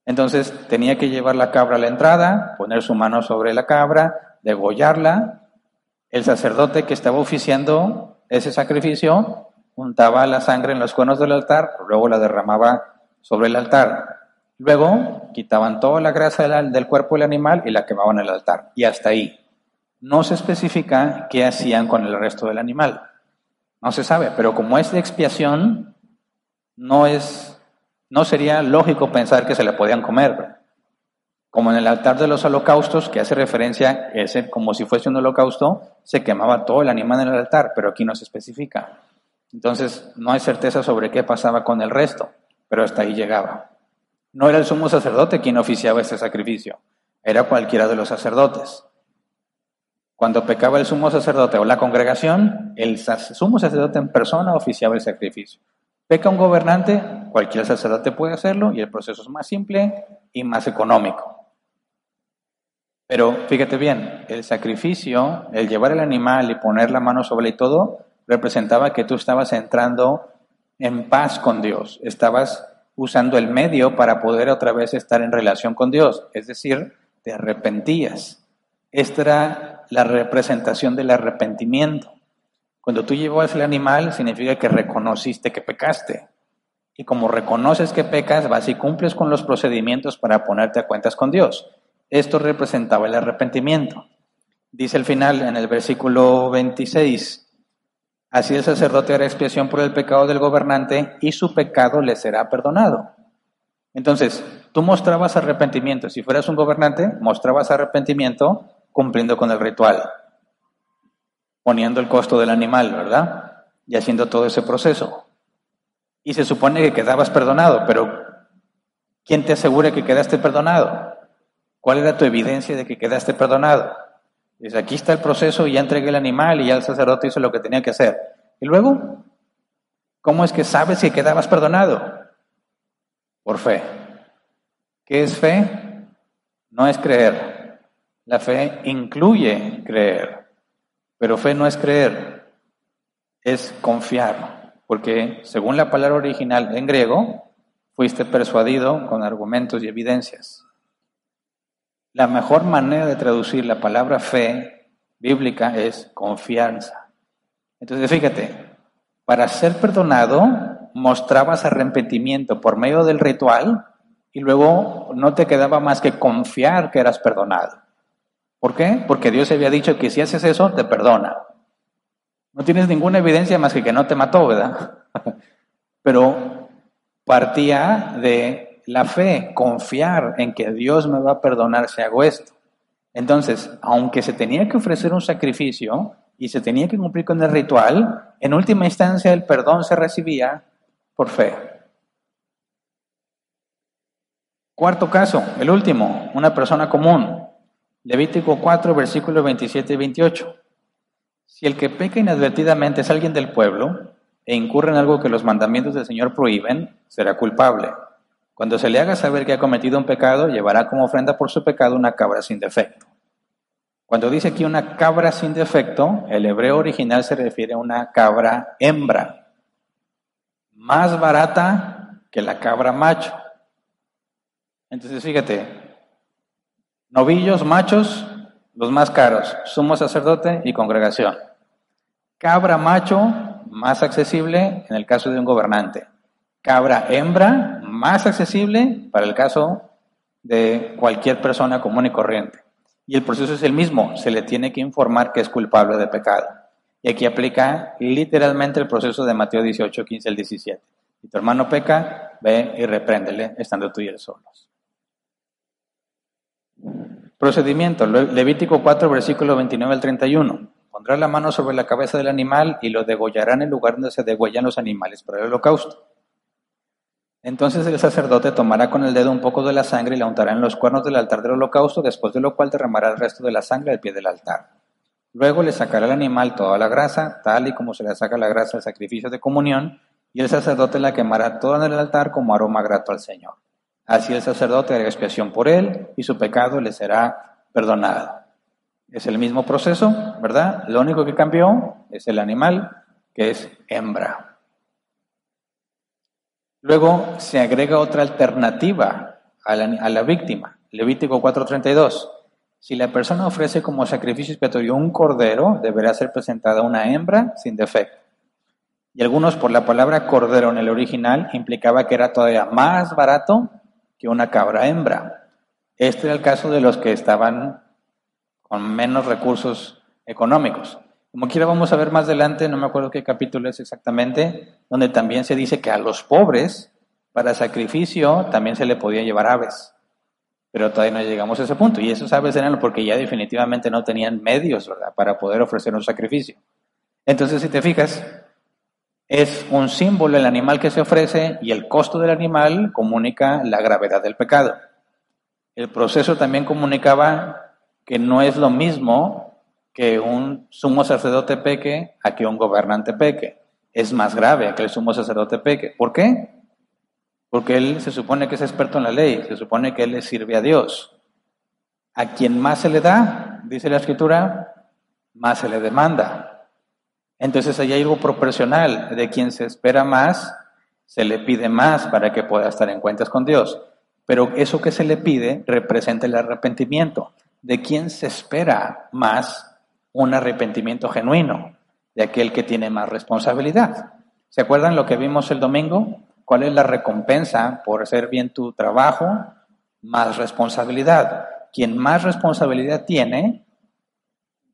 Entonces tenía que llevar la cabra a la entrada, poner su mano sobre la cabra, degollarla. El sacerdote que estaba oficiando ese sacrificio untaba la sangre en los conos del altar, luego la derramaba sobre el altar. Luego quitaban toda la grasa del, cuerpo del animal y la quemaban en el altar. Y hasta ahí. No se especifica qué hacían con el resto del animal. No se sabe, pero como es de expiación, no es, no sería lógico pensar que se le podían comer. Como en el altar de los holocaustos, que hace referencia, ese, como si fuese un holocausto, se quemaba todo el animal en el altar, pero aquí no se especifica. Entonces, no hay certeza sobre qué pasaba con el resto pero hasta ahí llegaba. No era el sumo sacerdote quien oficiaba ese sacrificio, era cualquiera de los sacerdotes. Cuando pecaba el sumo sacerdote o la congregación, el sumo sacerdote en persona oficiaba el sacrificio. Peca un gobernante, cualquier sacerdote puede hacerlo y el proceso es más simple y más económico. Pero fíjate bien, el sacrificio, el llevar el animal y poner la mano sobre él y todo, representaba que tú estabas entrando en paz con Dios, estabas usando el medio para poder otra vez estar en relación con Dios, es decir, te arrepentías. Esta era la representación del arrepentimiento. Cuando tú llevas el animal, significa que reconociste que pecaste. Y como reconoces que pecas, vas y cumples con los procedimientos para ponerte a cuentas con Dios. Esto representaba el arrepentimiento. Dice el final en el versículo 26, Así el sacerdote hará expiación por el pecado del gobernante y su pecado le será perdonado. Entonces, tú mostrabas arrepentimiento. Si fueras un gobernante, mostrabas arrepentimiento cumpliendo con el ritual, poniendo el costo del animal, ¿verdad? Y haciendo todo ese proceso. Y se supone que quedabas perdonado, pero ¿quién te asegura que quedaste perdonado? ¿Cuál era tu evidencia de que quedaste perdonado? Dice, aquí está el proceso, ya entregué el animal y ya el sacerdote hizo lo que tenía que hacer. Y luego, ¿cómo es que sabes que quedabas perdonado? Por fe. ¿Qué es fe? No es creer. La fe incluye creer, pero fe no es creer, es confiar, porque según la palabra original en griego, fuiste persuadido con argumentos y evidencias. La mejor manera de traducir la palabra fe bíblica es confianza. Entonces, fíjate, para ser perdonado mostrabas arrepentimiento por medio del ritual y luego no te quedaba más que confiar que eras perdonado. ¿Por qué? Porque Dios había dicho que si haces eso, te perdona. No tienes ninguna evidencia más que que no te mató, ¿verdad? Pero partía de la fe, confiar en que Dios me va a perdonar si hago esto. Entonces, aunque se tenía que ofrecer un sacrificio y se tenía que cumplir con el ritual, en última instancia el perdón se recibía por fe. Cuarto caso, el último, una persona común. Levítico 4, versículos 27 y 28. Si el que peca inadvertidamente es alguien del pueblo e incurre en algo que los mandamientos del Señor prohíben, será culpable. Cuando se le haga saber que ha cometido un pecado, llevará como ofrenda por su pecado una cabra sin defecto. Cuando dice aquí una cabra sin defecto, el hebreo original se refiere a una cabra hembra, más barata que la cabra macho. Entonces, fíjate, novillos machos, los más caros, sumo sacerdote y congregación. Cabra macho, más accesible en el caso de un gobernante. Cabra hembra, más accesible para el caso de cualquier persona común y corriente. Y el proceso es el mismo, se le tiene que informar que es culpable de pecado. Y aquí aplica literalmente el proceso de Mateo 18, 15 al 17. Si tu hermano peca, ve y repréndele, estando tú y él solos. Procedimiento, Levítico 4, versículo 29 al 31. Pondrá la mano sobre la cabeza del animal y lo degollará en el lugar donde se degüellan los animales para el holocausto. Entonces el sacerdote tomará con el dedo un poco de la sangre y la untará en los cuernos del altar del holocausto, después de lo cual derramará el resto de la sangre al pie del altar. Luego le sacará al animal toda la grasa, tal y como se le saca la grasa al sacrificio de comunión, y el sacerdote la quemará toda en el altar como aroma grato al Señor. Así el sacerdote hará expiación por él y su pecado le será perdonado. Es el mismo proceso, ¿verdad? Lo único que cambió es el animal, que es hembra. Luego se agrega otra alternativa a la, víctima, Levítico 4:32. Si la persona ofrece como sacrificio expiatorio un cordero, deberá ser presentada una hembra sin defecto. Y algunos por la palabra cordero en el original implicaba que era todavía más barato que una cabra hembra. Este era el caso de los que estaban con menos recursos económicos. Como quiera vamos a ver más adelante, no me acuerdo qué capítulo es exactamente, donde también se dice que a los pobres, para sacrificio, también se le podía llevar aves. Pero todavía no llegamos a ese punto. Y esos aves eran porque ya definitivamente no tenían medios, ¿verdad?, para poder ofrecer un sacrificio. Entonces, si te fijas, es un símbolo el animal que se ofrece y el costo del animal comunica la gravedad del pecado. El proceso también comunicaba que no es lo mismo que un sumo sacerdote peque a que un gobernante peque. Es más grave que el sumo sacerdote peque. ¿Por qué? Porque él se supone que es experto en la ley, se supone que él le sirve a Dios. A quien más se le da, dice la escritura, más se le demanda. Entonces hay algo proporcional, de quien se espera más, se le pide más para que pueda estar en cuentas con Dios. Pero eso que se le pide representa el arrepentimiento. De quien se espera más, un arrepentimiento genuino de aquel que tiene más responsabilidad. ¿Se acuerdan lo que vimos el domingo? ¿Cuál es la recompensa por hacer bien tu trabajo? Más responsabilidad. Quien más responsabilidad tiene,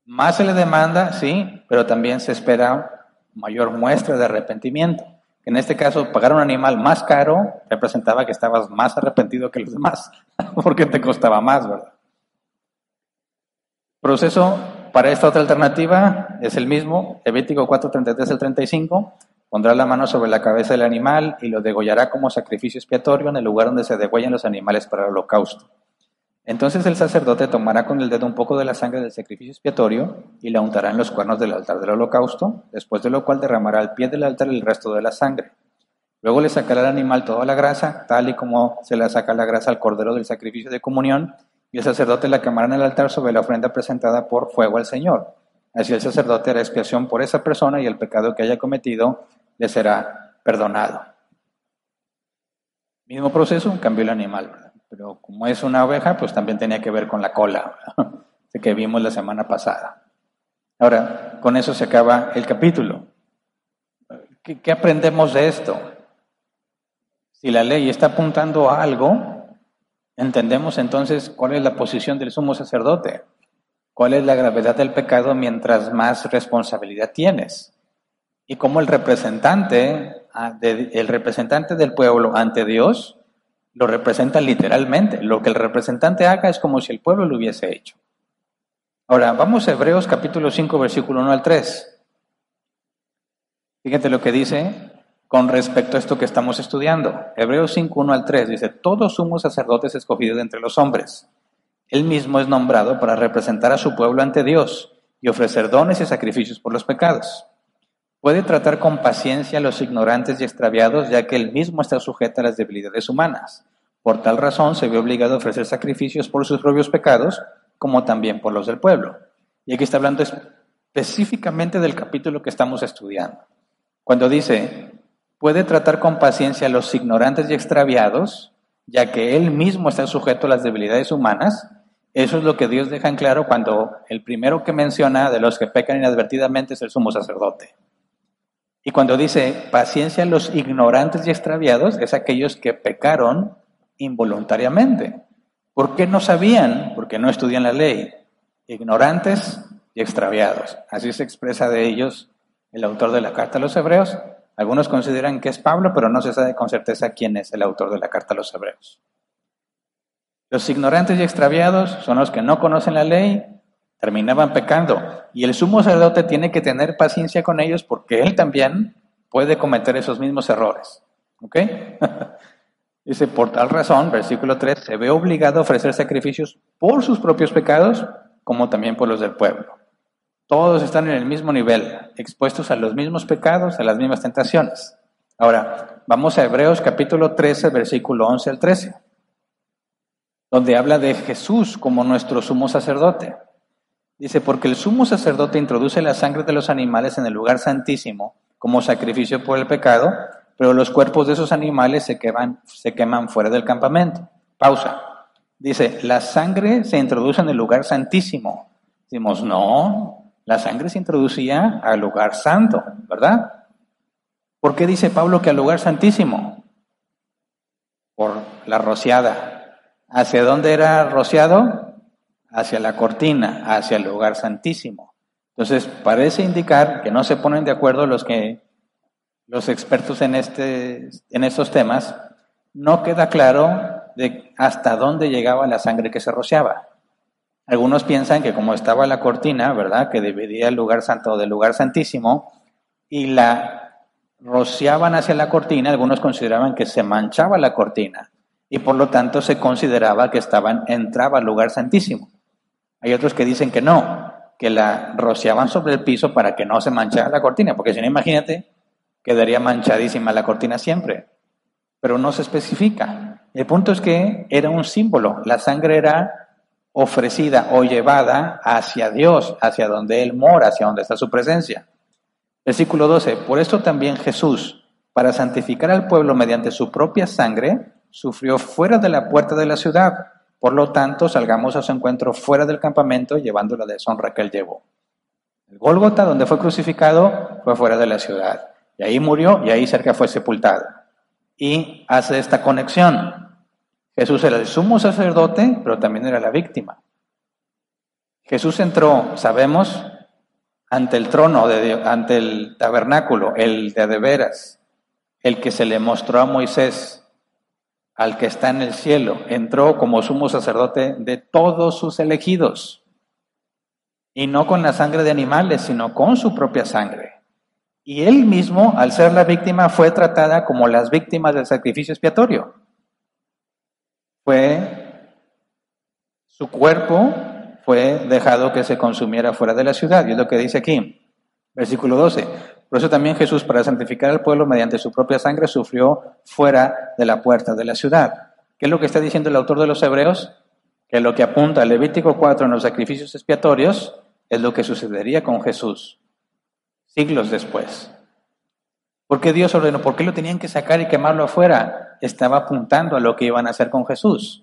más se le demanda, sí, pero también se espera mayor muestra de arrepentimiento. En este caso, pagar un animal más caro representaba que estabas más arrepentido que los demás, porque te costaba más, ¿verdad? Proceso para esta otra alternativa es el mismo, Levítico 4, 33 al 35, pondrá la mano sobre la cabeza del animal y lo degollará como sacrificio expiatorio en el lugar donde se degüellan los animales para el holocausto. Entonces el sacerdote tomará con el dedo un poco de la sangre del sacrificio expiatorio y la untará en los cuernos del altar del holocausto, después de lo cual derramará al pie del altar el resto de la sangre. Luego le sacará al animal toda la grasa, tal y como se le saca la grasa al cordero del sacrificio de comunión, y el sacerdote la quemará en el altar sobre la ofrenda presentada por fuego al Señor. Así el sacerdote hará expiación por esa persona y el pecado que haya cometido le será perdonado. Mismo proceso, cambió el animal, pero como es una oveja, pues también tenía que ver con la cola, que vimos la semana pasada. Ahora, con eso se acaba el capítulo. ¿Qué, ¿Qué, aprendemos de esto? Si la ley está apuntando a algo, Entendemos entonces cuál es la posición del sumo sacerdote, cuál es la gravedad del pecado mientras más responsabilidad tienes. Y cómo el representante, ah, el representante del pueblo ante Dios lo representa literalmente. Lo que el representante haga es como si el pueblo lo hubiese hecho. Ahora, vamos a Hebreos capítulo 5, versículo 1 al 3. Fíjate lo que dice con respecto a esto que estamos estudiando. Hebreos 5, 1 al 3 dice, todo sumo sacerdote es escogido de entre los hombres. Él mismo es nombrado para representar a su pueblo ante Dios y ofrecer dones y sacrificios por los pecados. Puede tratar con paciencia a los ignorantes y extraviados, ya que él mismo está sujeto a las debilidades humanas. Por tal razón se ve obligado a ofrecer sacrificios por sus propios pecados, como también por los del pueblo. Y aquí está hablando específicamente del capítulo que estamos estudiando. Cuando dice, puede tratar con paciencia a los ignorantes y extraviados, ya que él mismo está sujeto a las debilidades humanas. Eso es lo que Dios deja en claro cuando el primero que menciona de los que pecan inadvertidamente es el sumo sacerdote. Y cuando dice paciencia a los ignorantes y extraviados, es aquellos que pecaron involuntariamente. ¿Por qué no sabían? Porque no estudian la ley. ignorantes y extraviados. Así se expresa de ellos el autor de la carta a los hebreos. Algunos consideran que es Pablo, pero no se sabe con certeza quién es el autor de la carta a los hebreos. Los ignorantes y extraviados son los que no conocen la ley, terminaban pecando. Y el sumo sacerdote tiene que tener paciencia con ellos porque él también puede cometer esos mismos errores. ¿Ok? Dice, por tal razón, versículo 3, se ve obligado a ofrecer sacrificios por sus propios pecados, como también por los del pueblo. Todos están en el mismo nivel, expuestos a los mismos pecados, a las mismas tentaciones. Ahora, vamos a Hebreos capítulo 13, versículo 11 al 13, donde habla de Jesús como nuestro sumo sacerdote. Dice, porque el sumo sacerdote introduce la sangre de los animales en el lugar santísimo como sacrificio por el pecado, pero los cuerpos de esos animales se queman, se queman fuera del campamento. Pausa. Dice, la sangre se introduce en el lugar santísimo. Decimos, no, la sangre se introducía al lugar santo, ¿verdad? ¿Por qué dice Pablo que al lugar santísimo? Por la rociada. ¿Hacia dónde era rociado? Hacia la cortina, hacia el lugar santísimo. Entonces, parece indicar que no se ponen de acuerdo los que los expertos en, este, en estos temas, no queda claro de hasta dónde llegaba la sangre que se rociaba. Algunos piensan que como estaba la cortina, ¿verdad?, que dividía el lugar santo del lugar santísimo, y la rociaban hacia la cortina, algunos consideraban que se manchaba la cortina, y por lo tanto se consideraba que estaban, entraba al lugar santísimo. Hay otros que dicen que no, que la rociaban sobre el piso para que no se manchara la cortina, porque si no, imagínate, quedaría manchadísima la cortina siempre, pero no se especifica. El punto es que era un símbolo, la sangre era ofrecida o llevada hacia Dios, hacia donde Él mora, hacia donde está su presencia. Versículo 12, por esto también Jesús, para santificar al pueblo mediante su propia sangre, sufrió fuera de la puerta de la ciudad. Por lo tanto, salgamos a su encuentro fuera del campamento llevando la deshonra que él llevó. El Gólgota, donde fue crucificado, fue fuera de la ciudad. Y ahí murió y ahí cerca fue sepultado. Y hace esta conexión. Jesús era el sumo sacerdote, pero también era la víctima. Jesús entró, sabemos, ante el trono, de, ante el tabernáculo, el de de veras, el que se le mostró a Moisés, al que está en el cielo, entró como sumo sacerdote de todos sus elegidos. Y no con la sangre de animales, sino con su propia sangre. Y él mismo, al ser la víctima, fue tratada como las víctimas del sacrificio expiatorio. Fue su cuerpo fue dejado que se consumiera fuera de la ciudad, y es lo que dice aquí, versículo 12. Por eso también Jesús, para santificar al pueblo mediante su propia sangre, sufrió fuera de la puerta de la ciudad. ¿Qué es lo que está diciendo el autor de los Hebreos? Que lo que apunta Levítico 4 en los sacrificios expiatorios es lo que sucedería con Jesús siglos después. ¿Por qué Dios ordenó? ¿Por qué lo tenían que sacar y quemarlo afuera? Estaba apuntando a lo que iban a hacer con Jesús.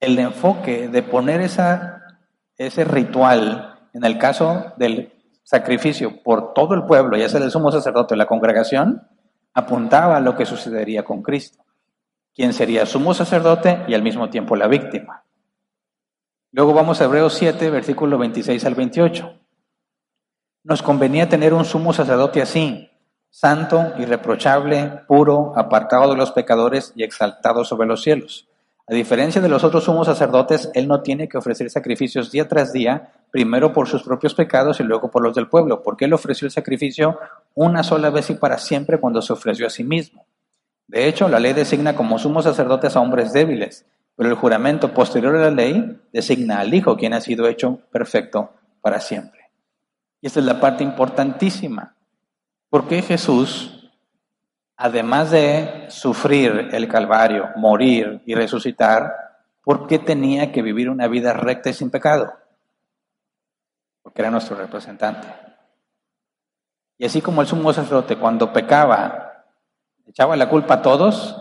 El enfoque de poner ese ritual, en el caso del sacrificio por todo el pueblo, ya sea el sumo sacerdote o la congregación, apuntaba a lo que sucedería con Cristo, quien sería sumo sacerdote y al mismo tiempo la víctima. Luego vamos a Hebreos 7, versículo 26 al 28. Nos convenía tener un sumo sacerdote así, santo, irreprochable, puro, apartado de los pecadores y exaltado sobre los cielos. A diferencia de los otros sumos sacerdotes, él no tiene que ofrecer sacrificios día tras día, primero por sus propios pecados y luego por los del pueblo, porque él ofreció el sacrificio una sola vez y para siempre cuando se ofreció a sí mismo. De hecho, la ley designa como sumos sacerdotes a hombres débiles, pero el juramento posterior a la ley designa al Hijo, quien ha sido hecho perfecto para siempre. Y esta es la parte importantísima. Porque Jesús, además de sufrir el Calvario, morir y resucitar, ¿por qué tenía que vivir una vida recta y sin pecado? Porque era nuestro representante. Y así como el sumo sacerdote cuando pecaba echaba la culpa a todos,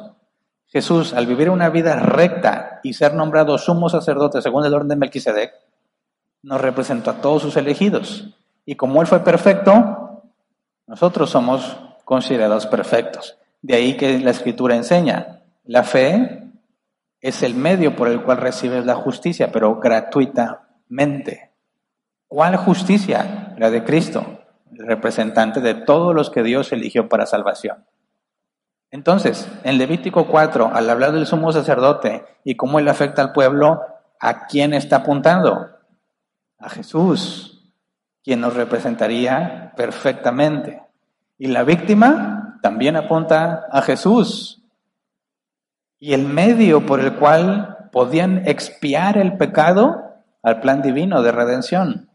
Jesús al vivir una vida recta y ser nombrado sumo sacerdote según el orden de Melquisedec, nos representó a todos sus elegidos. Y como Él fue perfecto, nosotros somos considerados perfectos. De ahí que la Escritura enseña, la fe es el medio por el cual recibes la justicia, pero gratuitamente. ¿Cuál justicia? La de Cristo, el representante de todos los que Dios eligió para salvación. Entonces, en Levítico 4, al hablar del sumo sacerdote y cómo él afecta al pueblo, ¿a quién está apuntando? A Jesús, quien nos representaría perfectamente. Y la víctima también apunta a Jesús. Y el medio por el cual podían expiar el pecado al plan divino de redención.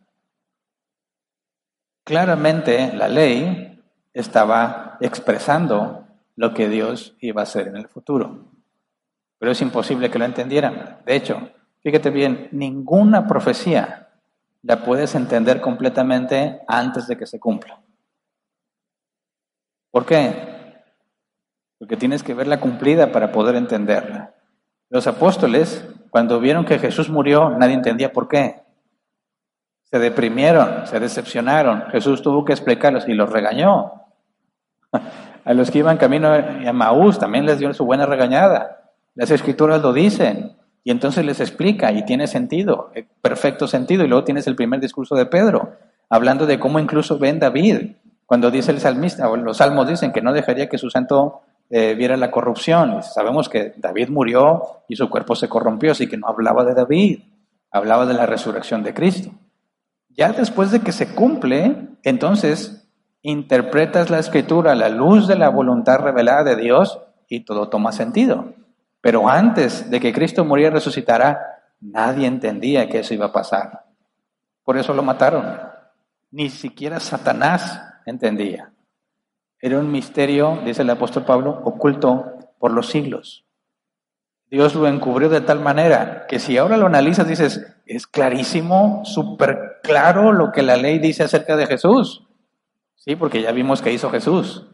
Claramente la ley estaba expresando lo que Dios iba a hacer en el futuro. Pero es imposible que lo entendieran. De hecho, fíjate bien, ninguna profecía la puedes entender completamente antes de que se cumpla. ¿Por qué? Porque tienes que verla cumplida para poder entenderla. Los apóstoles, cuando vieron que Jesús murió, nadie entendía por qué. Se deprimieron, se decepcionaron. Jesús tuvo que explicarlos y los regañó. A los que iban camino a Maús también les dio su buena regañada. Las escrituras lo dicen. Y entonces les explica y tiene sentido, eh, perfecto sentido. Y luego tienes el primer discurso de Pedro, hablando de cómo incluso ven David, cuando dice el salmista, los salmos dicen que no dejaría que su santo eh, viera la corrupción. sabemos que David murió y su cuerpo se corrompió, así que no hablaba de David, hablaba de la resurrección de Cristo. Ya después de que se cumple, entonces interpretas la escritura a la luz de la voluntad revelada de Dios y todo toma sentido. Pero antes de que Cristo muriera y resucitara, nadie entendía que eso iba a pasar. Por eso lo mataron. Ni siquiera Satanás entendía. Era un misterio, dice el apóstol Pablo, oculto por los siglos. Dios lo encubrió de tal manera que si ahora lo analizas dices, es clarísimo, súper claro lo que la ley dice acerca de Jesús. Sí, porque ya vimos que hizo Jesús.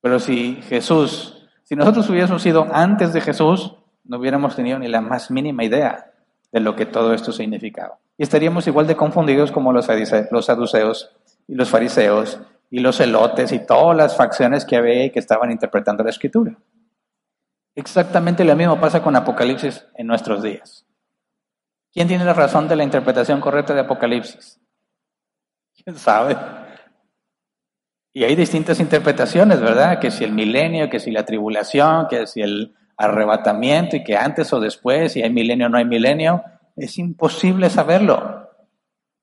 Pero si Jesús, si nosotros hubiésemos sido antes de Jesús, no hubiéramos tenido ni la más mínima idea de lo que todo esto significaba. Y estaríamos igual de confundidos como los, saduceos y los fariseos y los elotes y todas las facciones que había y que estaban interpretando la escritura. Exactamente lo mismo pasa con Apocalipsis en nuestros días. ¿Quién tiene la razón de la interpretación correcta de Apocalipsis? ¿Quién sabe? Y hay distintas interpretaciones, ¿verdad? Que si el milenio, que si la tribulación, que si el arrebatamiento y que antes o después, si hay milenio o no hay milenio, es imposible saberlo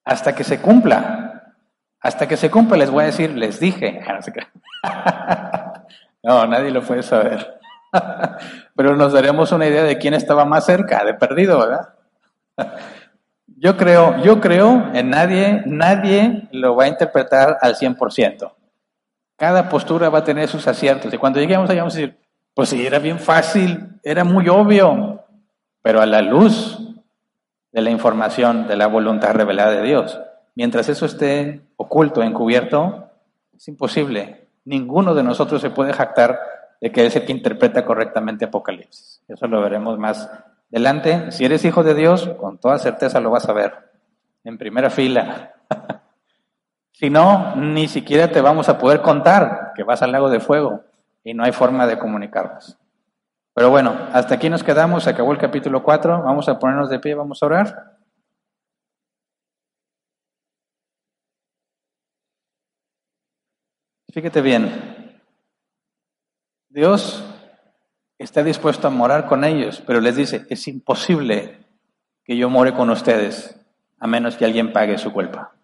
hasta que se cumpla. Hasta que se cumpla les voy a decir, les dije. No, nadie lo puede saber. Pero nos daremos una idea de quién estaba más cerca, de perdido, ¿verdad? Yo creo, yo creo en nadie, nadie lo va a interpretar al 100%. Cada postura va a tener sus aciertos. Y cuando lleguemos allá vamos a decir, pues sí, era bien fácil, era muy obvio, pero a la luz de la información, de la voluntad revelada de Dios. Mientras eso esté oculto, encubierto, es imposible. Ninguno de nosotros se puede jactar de que es el que interpreta correctamente Apocalipsis. Eso lo veremos más adelante. Si eres hijo de Dios, con toda certeza lo vas a ver. En primera fila. Si no, ni siquiera te vamos a poder contar que vas al lago de fuego y no hay forma de comunicarnos. Pero bueno, hasta aquí nos quedamos, acabó el capítulo 4, vamos a ponernos de pie, vamos a orar. Fíjate bien, Dios está dispuesto a morar con ellos, pero les dice, es imposible que yo more con ustedes a menos que alguien pague su culpa.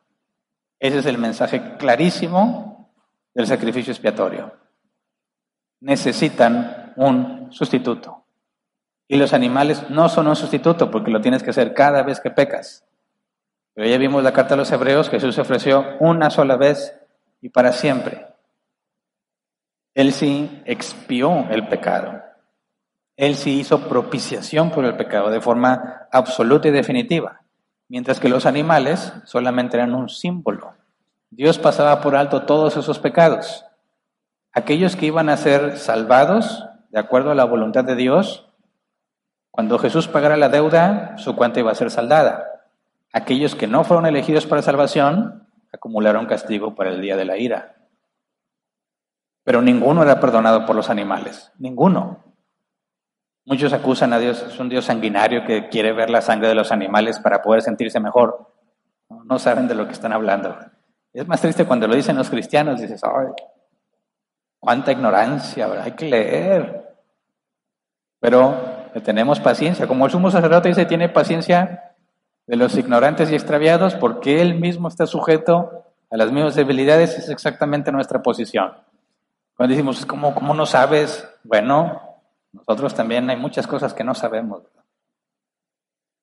Ese es el mensaje clarísimo del sacrificio expiatorio. Necesitan un sustituto. Y los animales no son un sustituto porque lo tienes que hacer cada vez que pecas. Pero ya vimos la carta a los hebreos, Jesús se ofreció una sola vez y para siempre. Él sí expió el pecado. Él sí hizo propiciación por el pecado de forma absoluta y definitiva mientras que los animales solamente eran un símbolo. Dios pasaba por alto todos esos pecados. Aquellos que iban a ser salvados, de acuerdo a la voluntad de Dios, cuando Jesús pagara la deuda, su cuenta iba a ser saldada. Aquellos que no fueron elegidos para salvación, acumularon castigo para el día de la ira. Pero ninguno era perdonado por los animales, ninguno. Muchos acusan a Dios, es un Dios sanguinario que quiere ver la sangre de los animales para poder sentirse mejor. no saben de lo que están hablando. Es más triste cuando lo dicen los cristianos, dices, ay, cuánta ignorancia, hay que leer. Pero tenemos paciencia, como el sumo sacerdote dice, tiene paciencia de los ignorantes y extraviados porque él mismo está sujeto a las mismas debilidades, es exactamente nuestra posición. Cuando decimos, ¿cómo, cómo no sabes? Bueno, nosotros también hay muchas cosas que no sabemos.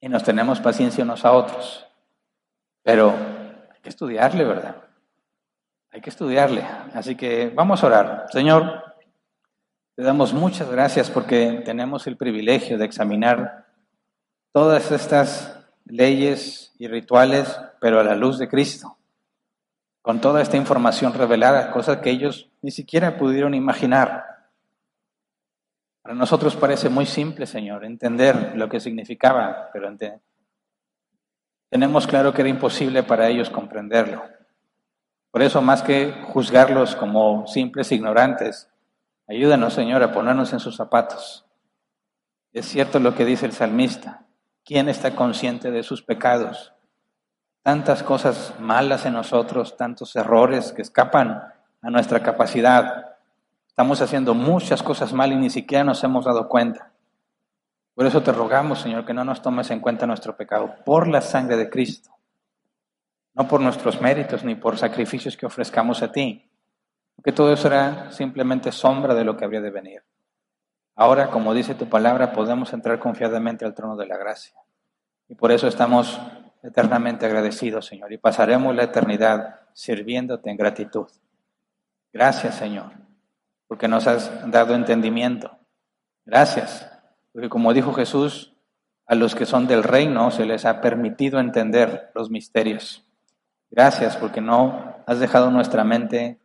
Y nos tenemos paciencia unos a otros. Pero hay que estudiarle, ¿verdad? Hay que estudiarle. Así que vamos a orar. Señor, te damos muchas gracias porque tenemos el privilegio de examinar todas estas leyes y rituales, pero a la luz de Cristo. Con toda esta información revelada, cosas que ellos ni siquiera pudieron imaginar. Para nosotros parece muy simple, Señor, entender lo que significaba, pero tenemos claro que era imposible para ellos comprenderlo. Por eso, más que juzgarlos como simples ignorantes, ayúdanos, Señor, a ponernos en sus zapatos. Es cierto lo que dice el salmista. ¿Quién está consciente de sus pecados? Tantas cosas malas en nosotros, tantos errores que escapan a nuestra capacidad. Estamos haciendo muchas cosas mal y ni siquiera nos hemos dado cuenta. Por eso te rogamos, Señor, que no nos tomes en cuenta nuestro pecado por la sangre de Cristo, no por nuestros méritos ni por sacrificios que ofrezcamos a ti, porque todo eso era simplemente sombra de lo que habría de venir. Ahora, como dice tu palabra, podemos entrar confiadamente al trono de la gracia. Y por eso estamos eternamente agradecidos, Señor, y pasaremos la eternidad sirviéndote en gratitud. Gracias, Señor porque nos has dado entendimiento. Gracias, porque como dijo Jesús, a los que son del reino se les ha permitido entender los misterios. Gracias porque no has dejado nuestra mente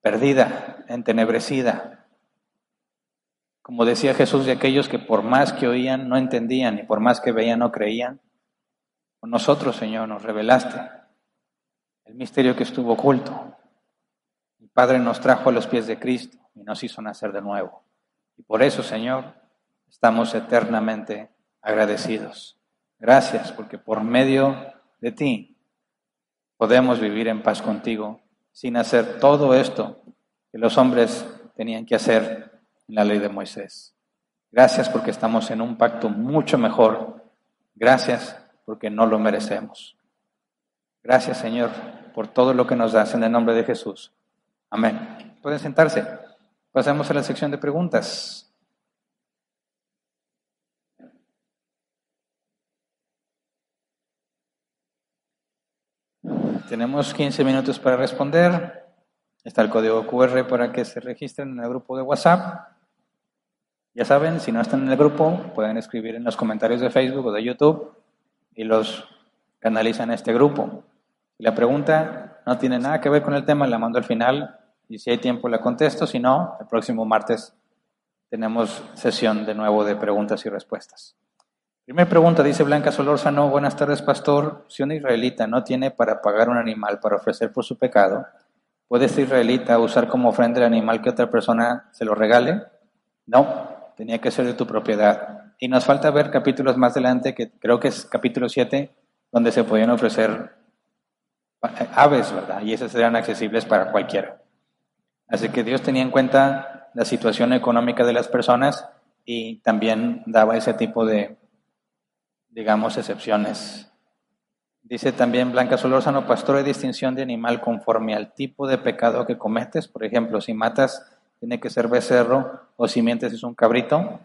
perdida, entenebrecida. Como decía Jesús de aquellos que por más que oían no entendían y por más que veían no creían, con nosotros, Señor, nos revelaste el misterio que estuvo oculto. El Padre nos trajo a los pies de Cristo y nos hizo nacer de nuevo. Y por eso, Señor, estamos eternamente agradecidos. Gracias, porque por medio de ti podemos vivir en paz contigo sin hacer todo esto que los hombres tenían que hacer en la ley de Moisés. Gracias porque estamos en un pacto mucho mejor. Gracias porque no lo merecemos. Gracias, Señor, por todo lo que nos das en el nombre de Jesús. Amén. Pueden sentarse. Pasamos a la sección de preguntas. Tenemos 15 minutos para responder. Está el código QR para que se registren en el grupo de WhatsApp. Ya saben, si no están en el grupo, pueden escribir en los comentarios de Facebook o de YouTube y los canalizan a este grupo. La pregunta no tiene nada que ver con el tema, la mando al final y si hay tiempo la contesto, si no, el próximo martes tenemos sesión de nuevo de preguntas y respuestas. Primera pregunta, dice Blanca Solórzano, buenas tardes pastor, si un israelita no tiene para pagar un animal para ofrecer por su pecado, ¿puede este israelita usar como ofrenda el animal que otra persona se lo regale? No, tenía que ser de tu propiedad. Y nos falta ver capítulos más adelante, que creo que es capítulo 7, donde se podían ofrecer aves, ¿verdad? Y esas serían accesibles para cualquiera. Así que Dios tenía en cuenta la situación económica de las personas y también daba ese tipo de, digamos, excepciones. Dice también Blanca Solórzano, pastor, ¿hay distinción de animal conforme al tipo de pecado que cometes? Por ejemplo, si matas, tiene que ser becerro o si mientes es un cabrito.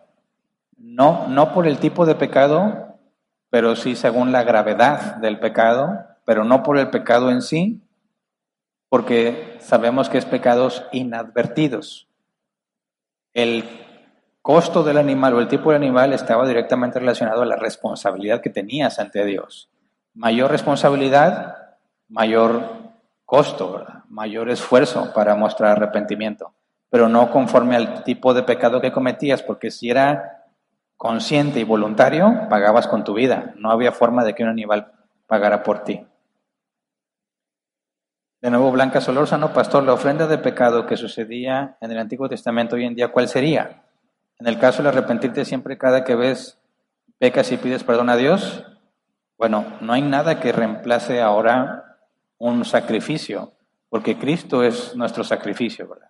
No, no por el tipo de pecado, pero sí según la gravedad del pecado, pero no por el pecado en sí, porque sabemos que es pecados inadvertidos. El costo del animal o el tipo de animal estaba directamente relacionado a la responsabilidad que tenías ante Dios. Mayor responsabilidad, mayor costo, mayor esfuerzo para mostrar arrepentimiento, pero no conforme al tipo de pecado que cometías, porque si era consciente y voluntario, pagabas con tu vida. No había forma de que un animal pagara por ti. De nuevo, Blanca Solórzano, pastor, la ofrenda de pecado que sucedía en el Antiguo Testamento hoy en día, ¿cuál sería? En el caso de arrepentirte siempre cada que ves pecas y pides perdón a Dios, Bueno, no hay nada que reemplace ahora un sacrificio, porque Cristo es nuestro sacrificio, ¿verdad?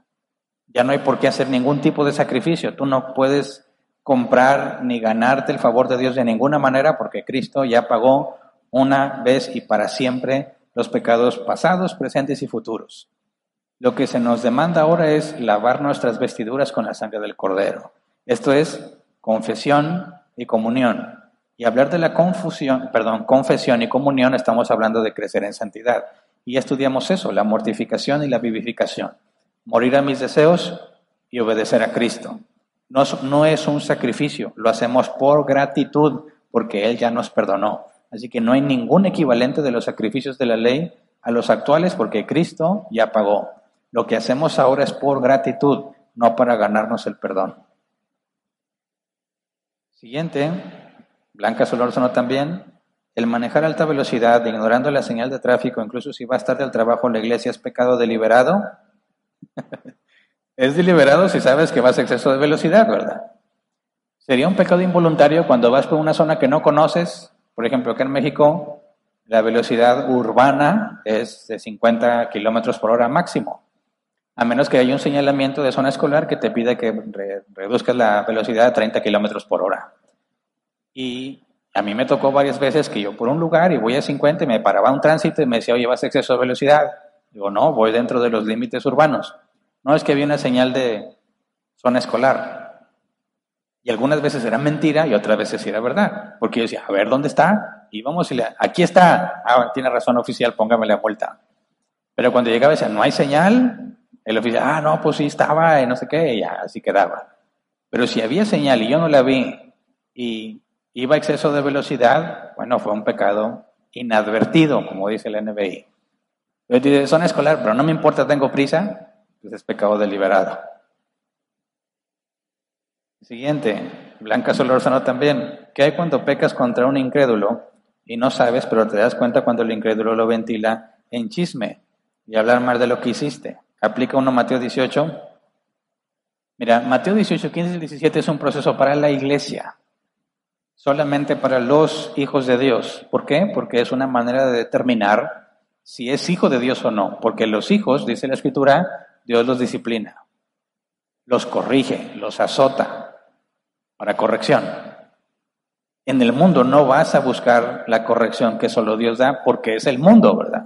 Ya no hay por qué hacer ningún tipo de sacrificio. Tú no puedes comprar ni ganarte el favor de Dios de ninguna manera porque Cristo ya pagó una vez y para siempre los pecados pasados, presentes y futuros. Lo que se nos demanda ahora es lavar nuestras vestiduras con la sangre del Cordero. Esto es confesión y comunión. Y hablar de la confusión, perdón, confesión y comunión, estamos hablando de crecer en santidad. Y estudiamos eso, la mortificación y la vivificación. Morir a mis deseos y obedecer a Cristo. No, no es un sacrificio, lo hacemos por gratitud, porque Él ya nos perdonó. Así que no hay ningún equivalente de los sacrificios de la ley a los actuales porque Cristo ya pagó. Lo que hacemos ahora es por gratitud, no para ganarnos el perdón. Siguiente, Blanca Solórzano también. El manejar alta velocidad, ignorando la señal de tráfico, incluso si va a estar del trabajo la iglesia, ¿es pecado deliberado? es deliberado si sabes que vas a exceso de velocidad, ¿verdad? Sería un pecado involuntario cuando vas por una zona que no conoces por ejemplo, acá en México la velocidad urbana es de 50 kilómetros por hora máximo, a menos que haya un señalamiento de zona escolar que te pida que reduzcas la velocidad a 30 kilómetros por hora. Y a mí me tocó varias veces que yo por un lugar y voy a 50 y me paraba un tránsito y me decía, oye, vas a exceso de velocidad. Digo, no, voy dentro de los límites urbanos. No es que había una señal de zona escolar. Y algunas veces era mentira y otras veces era verdad. Porque yo decía, a ver, ¿dónde está? Y vamos y le, aquí está. Ah, tiene razón oficial, póngame la vuelta. Pero cuando llegaba decía, no hay señal, el oficial, ah, no, pues sí estaba, y no sé qué, y así quedaba. Pero si había señal y yo no la vi y iba a exceso de velocidad, bueno, fue un pecado inadvertido, como dice el NBI. Yo dice, zona escolar, pero no me importa, tengo prisa, pues es pecado deliberado. Siguiente, Blanca Solórzano también. ¿Qué hay cuando pecas contra un incrédulo y no sabes, pero te das cuenta cuando el incrédulo lo ventila en chisme y hablar mal de lo que hiciste? Aplica uno Mateo 18. Mira, Mateo 18, 15 y 17 es un proceso para la iglesia, solamente para los hijos de Dios. ¿Por qué? Porque es una manera de determinar si es hijo de Dios o no. Porque los hijos, dice la Escritura, Dios los disciplina, los corrige, los azota, para corrección. En el mundo no vas a buscar la corrección que solo Dios da porque es el mundo, ¿verdad?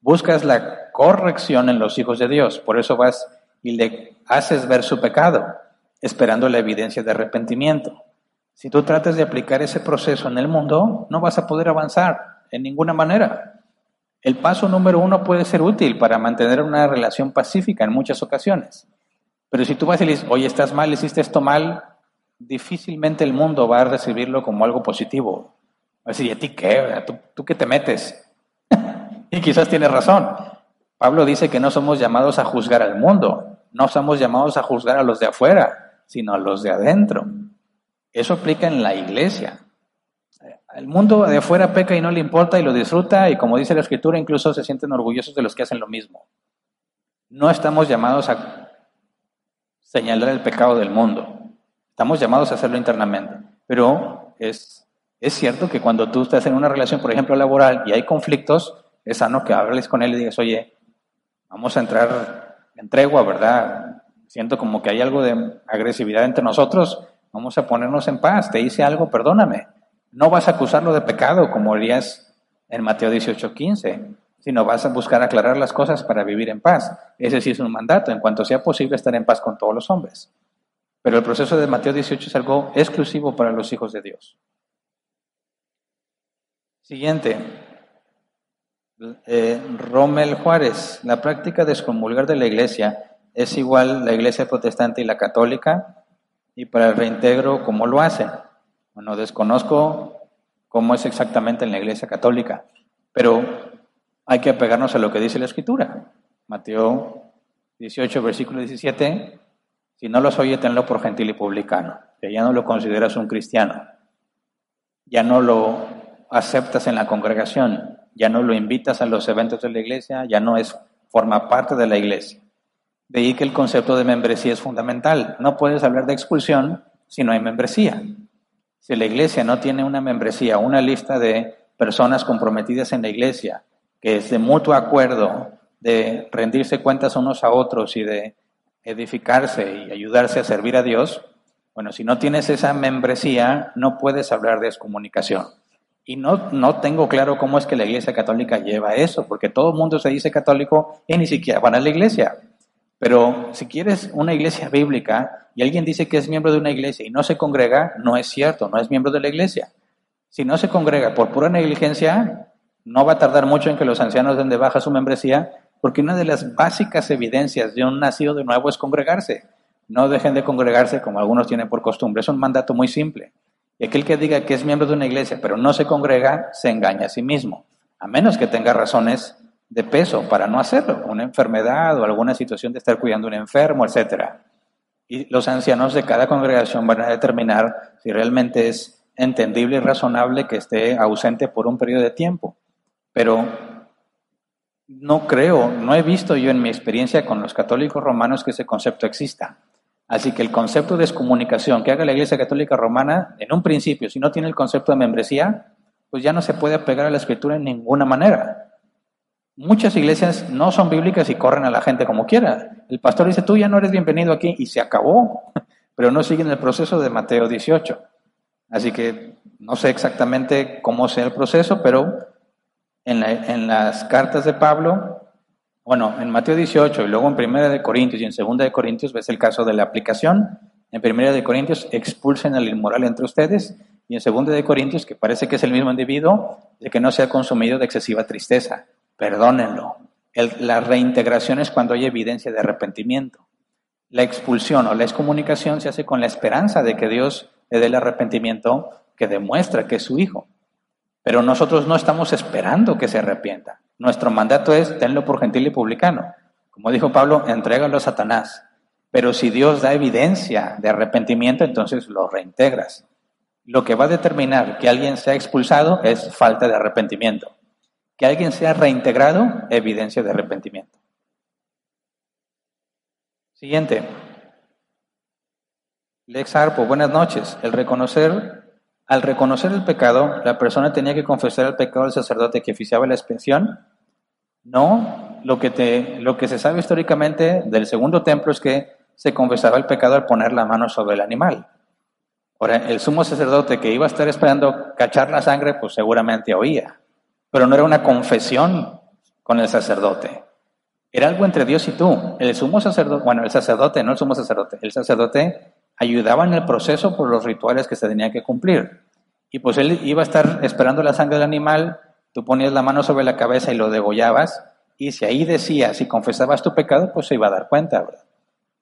Buscas la corrección en los hijos de Dios. Por eso vas y le haces ver su pecado, esperando la evidencia de arrepentimiento. Si tú tratas de aplicar ese proceso en el mundo, no vas a poder avanzar en ninguna manera. El paso número uno puede ser útil para mantener una relación pacífica en muchas ocasiones. Pero si tú vas y le dices, oye, estás mal, hiciste esto mal, difícilmente el mundo va a recibirlo como algo positivo. Va a decir, ¿y a ti qué? ¿Tú, tú qué te metes? y quizás tiene razón. Pablo dice que no somos llamados a juzgar al mundo, no somos llamados a juzgar a los de afuera, sino a los de adentro. Eso aplica en la iglesia. El mundo de afuera peca y no le importa y lo disfruta y como dice la escritura, incluso se sienten orgullosos de los que hacen lo mismo. No estamos llamados a señalar el pecado del mundo. Estamos llamados a hacerlo internamente. Pero es, es cierto que cuando tú estás en una relación, por ejemplo, laboral y hay conflictos, es sano que hables con él y digas, oye, vamos a entrar en tregua, ¿verdad? Siento como que hay algo de agresividad entre nosotros, vamos a ponernos en paz, te hice algo, perdóname. No vas a acusarlo de pecado, como harías en Mateo 18:15, sino vas a buscar aclarar las cosas para vivir en paz. Ese sí es un mandato, en cuanto sea posible estar en paz con todos los hombres. Pero el proceso de Mateo 18 es algo exclusivo para los hijos de Dios. Siguiente. Eh, Rommel Juárez. La práctica de excomulgar de la iglesia es igual la iglesia protestante y la católica. Y para el reintegro, ¿cómo lo hacen? Bueno, desconozco cómo es exactamente en la iglesia católica, pero hay que apegarnos a lo que dice la escritura. Mateo 18, versículo 17 si no los oye, tenlo por gentil y publicano, que ya no lo consideras un cristiano, ya no lo aceptas en la congregación, ya no lo invitas a los eventos de la iglesia, ya no es forma parte de la iglesia. De ahí que el concepto de membresía es fundamental. No puedes hablar de expulsión si no hay membresía. Si la iglesia no tiene una membresía, una lista de personas comprometidas en la iglesia, que es de mutuo acuerdo, de rendirse cuentas unos a otros y de edificarse y ayudarse a servir a Dios, bueno, si no tienes esa membresía, no puedes hablar de excomunicación. Y no, no tengo claro cómo es que la Iglesia Católica lleva eso, porque todo el mundo se dice católico y ni siquiera van a la iglesia. Pero si quieres una iglesia bíblica y alguien dice que es miembro de una iglesia y no se congrega, no es cierto, no es miembro de la iglesia. Si no se congrega por pura negligencia, no va a tardar mucho en que los ancianos den de baja su membresía, porque una de las básicas evidencias de un nacido de nuevo es congregarse. No dejen de congregarse como algunos tienen por costumbre. Es un mandato muy simple. Y aquel que diga que es miembro de una iglesia pero no se congrega, se engaña a sí mismo, a menos que tenga razones de peso para no hacerlo, una enfermedad o alguna situación de estar cuidando a un enfermo, etc. Y los ancianos de cada congregación van a determinar si realmente es entendible y razonable que esté ausente por un periodo de tiempo. Pero no creo, no he visto yo en mi experiencia con los católicos romanos que ese concepto exista. Así que el concepto de excomunicación que haga la Iglesia Católica Romana, en un principio, si no tiene el concepto de membresía, pues ya no se puede apegar a la Escritura en ninguna manera. Muchas iglesias no son bíblicas y corren a la gente como quiera. El pastor dice, tú ya no eres bienvenido aquí y se acabó, pero no siguen el proceso de Mateo 18. Así que no sé exactamente cómo sea el proceso, pero en, en las cartas de Pablo bueno, en Mateo 18 y luego en Primera de Corintios y en Segunda de Corintios ves el caso de la aplicación. En Primera de Corintios expulsen al inmoral entre ustedes y en Segunda de Corintios, que parece que es el mismo individuo, de que no sea consumido de excesiva tristeza. Perdónenlo. la reintegración es cuando hay evidencia de arrepentimiento. La expulsión o la excomunicación se hace con la esperanza de que Dios le dé el arrepentimiento que demuestra que es su hijo. Pero nosotros no estamos esperando que se arrepienta. Nuestro mandato es tenlo por gentil y publicano. Como dijo Pablo, entrégalo a Satanás. Pero si Dios da evidencia de arrepentimiento, entonces lo reintegras. Lo que va a determinar que alguien sea expulsado es falta de arrepentimiento. Que alguien sea reintegrado, evidencia de arrepentimiento. Siguiente. Lex Arpo, buenas noches. El reconocer, al reconocer el pecado, la persona tenía que confesar el pecado al sacerdote que oficiaba la expiación no, lo que, se sabe históricamente del segundo templo es que se confesaba el pecado al poner la mano sobre el animal. Ahora, el sumo sacerdote que iba a estar esperando cachar la sangre, pues seguramente oía, pero no era una confesión con el sacerdote. Era algo entre Dios y tú. El sumo sacerdote, bueno, el sacerdote, no el sumo sacerdote, el sacerdote ayudaba en el proceso por los rituales que se tenían que cumplir. Y pues él iba a estar esperando la sangre del animal Tú ponías la mano sobre la cabeza y lo degollabas, y si ahí decías, si confesabas tu pecado, pues se iba a dar cuenta, ¿verdad?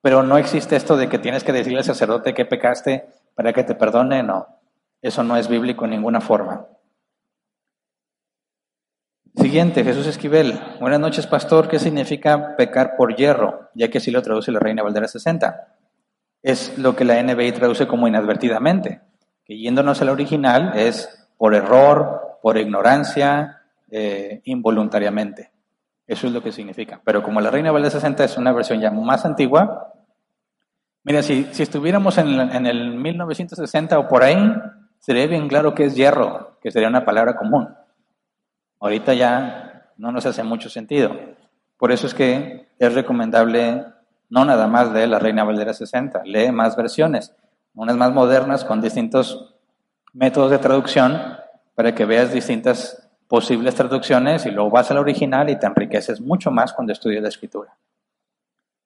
Pero no existe esto de que tienes que decirle al sacerdote que pecaste para que te perdone, no. Eso no es bíblico en ninguna forma. Siguiente, Jesús Esquivel. Buenas noches, pastor. ¿Qué significa pecar por hierro? Ya que así lo traduce la Reina Valdera 60. Es lo que la NBI traduce como inadvertidamente. Que yéndonos al original es por error, por ignorancia, eh, involuntariamente. Eso es lo que significa. Pero como la Reina Valera 60 es una versión ya más antigua, mira, si, si estuviéramos en, en, el 1960 o por ahí, sería bien claro que es hierro, que sería una palabra común. Ahorita ya no nos hace mucho sentido. Por eso es que es recomendable no nada más de la Reina Valera 60, lee más versiones, unas más modernas con distintos métodos de traducción para que veas distintas posibles traducciones y luego vas al original y te enriqueces mucho más cuando estudias la escritura.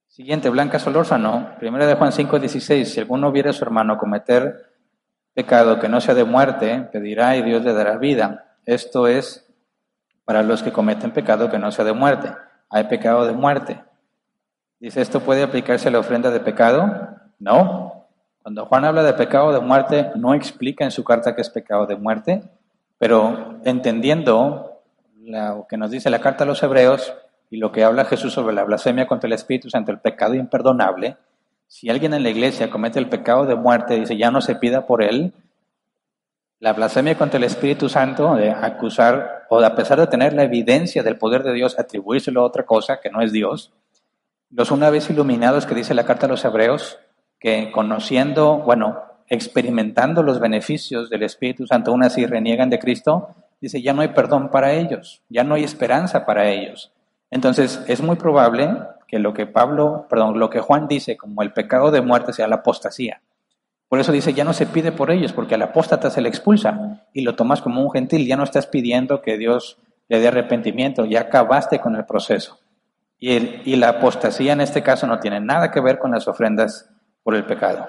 Siguiente, Blanca Solórzano, primera de Juan 5, 16. Si alguno viera a su hermano cometer pecado que no sea de muerte, pedirá y Dios le dará vida. Esto es para los que cometen pecado que no sea de muerte. Hay pecado de muerte. Dice, ¿esto puede aplicarse a la ofrenda de pecado? No. Cuando Juan habla de pecado de muerte, no explica en su carta que es pecado de muerte, pero entendiendo lo que nos dice la carta a los hebreos y lo que habla Jesús sobre la blasfemia contra el Espíritu Santo, el pecado imperdonable, si alguien en la iglesia comete el pecado de muerte, dice ya no se pida por él, la blasfemia contra el Espíritu Santo, de acusar, o a pesar de tener la evidencia del poder de Dios, atribuírselo a otra cosa que no es Dios, los una vez iluminados que dice la carta a los hebreos, que conociendo, bueno, experimentando los beneficios del Espíritu Santo, aún así reniegan de Cristo, dice, ya no hay perdón para ellos, ya no hay esperanza para ellos. Entonces, es muy probable que lo que Pablo, perdón, lo que Juan dice como el pecado de muerte sea la apostasía. Por eso dice, ya no se pide por ellos, porque al apóstata se le expulsa y lo tomas como un gentil, ya no estás pidiendo que Dios le dé arrepentimiento, ya acabaste con el proceso. Y, y la apostasía en este caso no tiene nada que ver con las ofrendas por el pecado.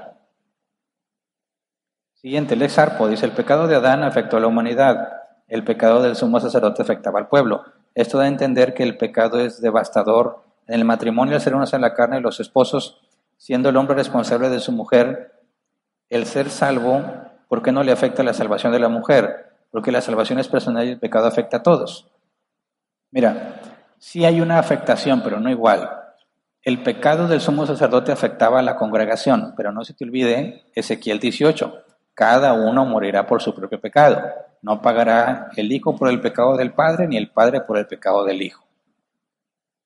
Siguiente, el exarpo dice, el pecado de Adán afectó a la humanidad, el pecado del sumo sacerdote afectaba al pueblo. Esto da a entender que el pecado es devastador. En el matrimonio, al ser una sola carne, los esposos, siendo el hombre responsable de su mujer, el ser salvo, ¿por qué no le afecta la salvación de la mujer? Porque la salvación es personal y el pecado afecta a todos. Mira, sí hay una afectación, pero no igual. El pecado del sumo sacerdote afectaba a la congregación, pero no se te olvide Ezequiel 18. Cada uno morirá por su propio pecado. No pagará el hijo por el pecado del padre, ni el padre por el pecado del hijo.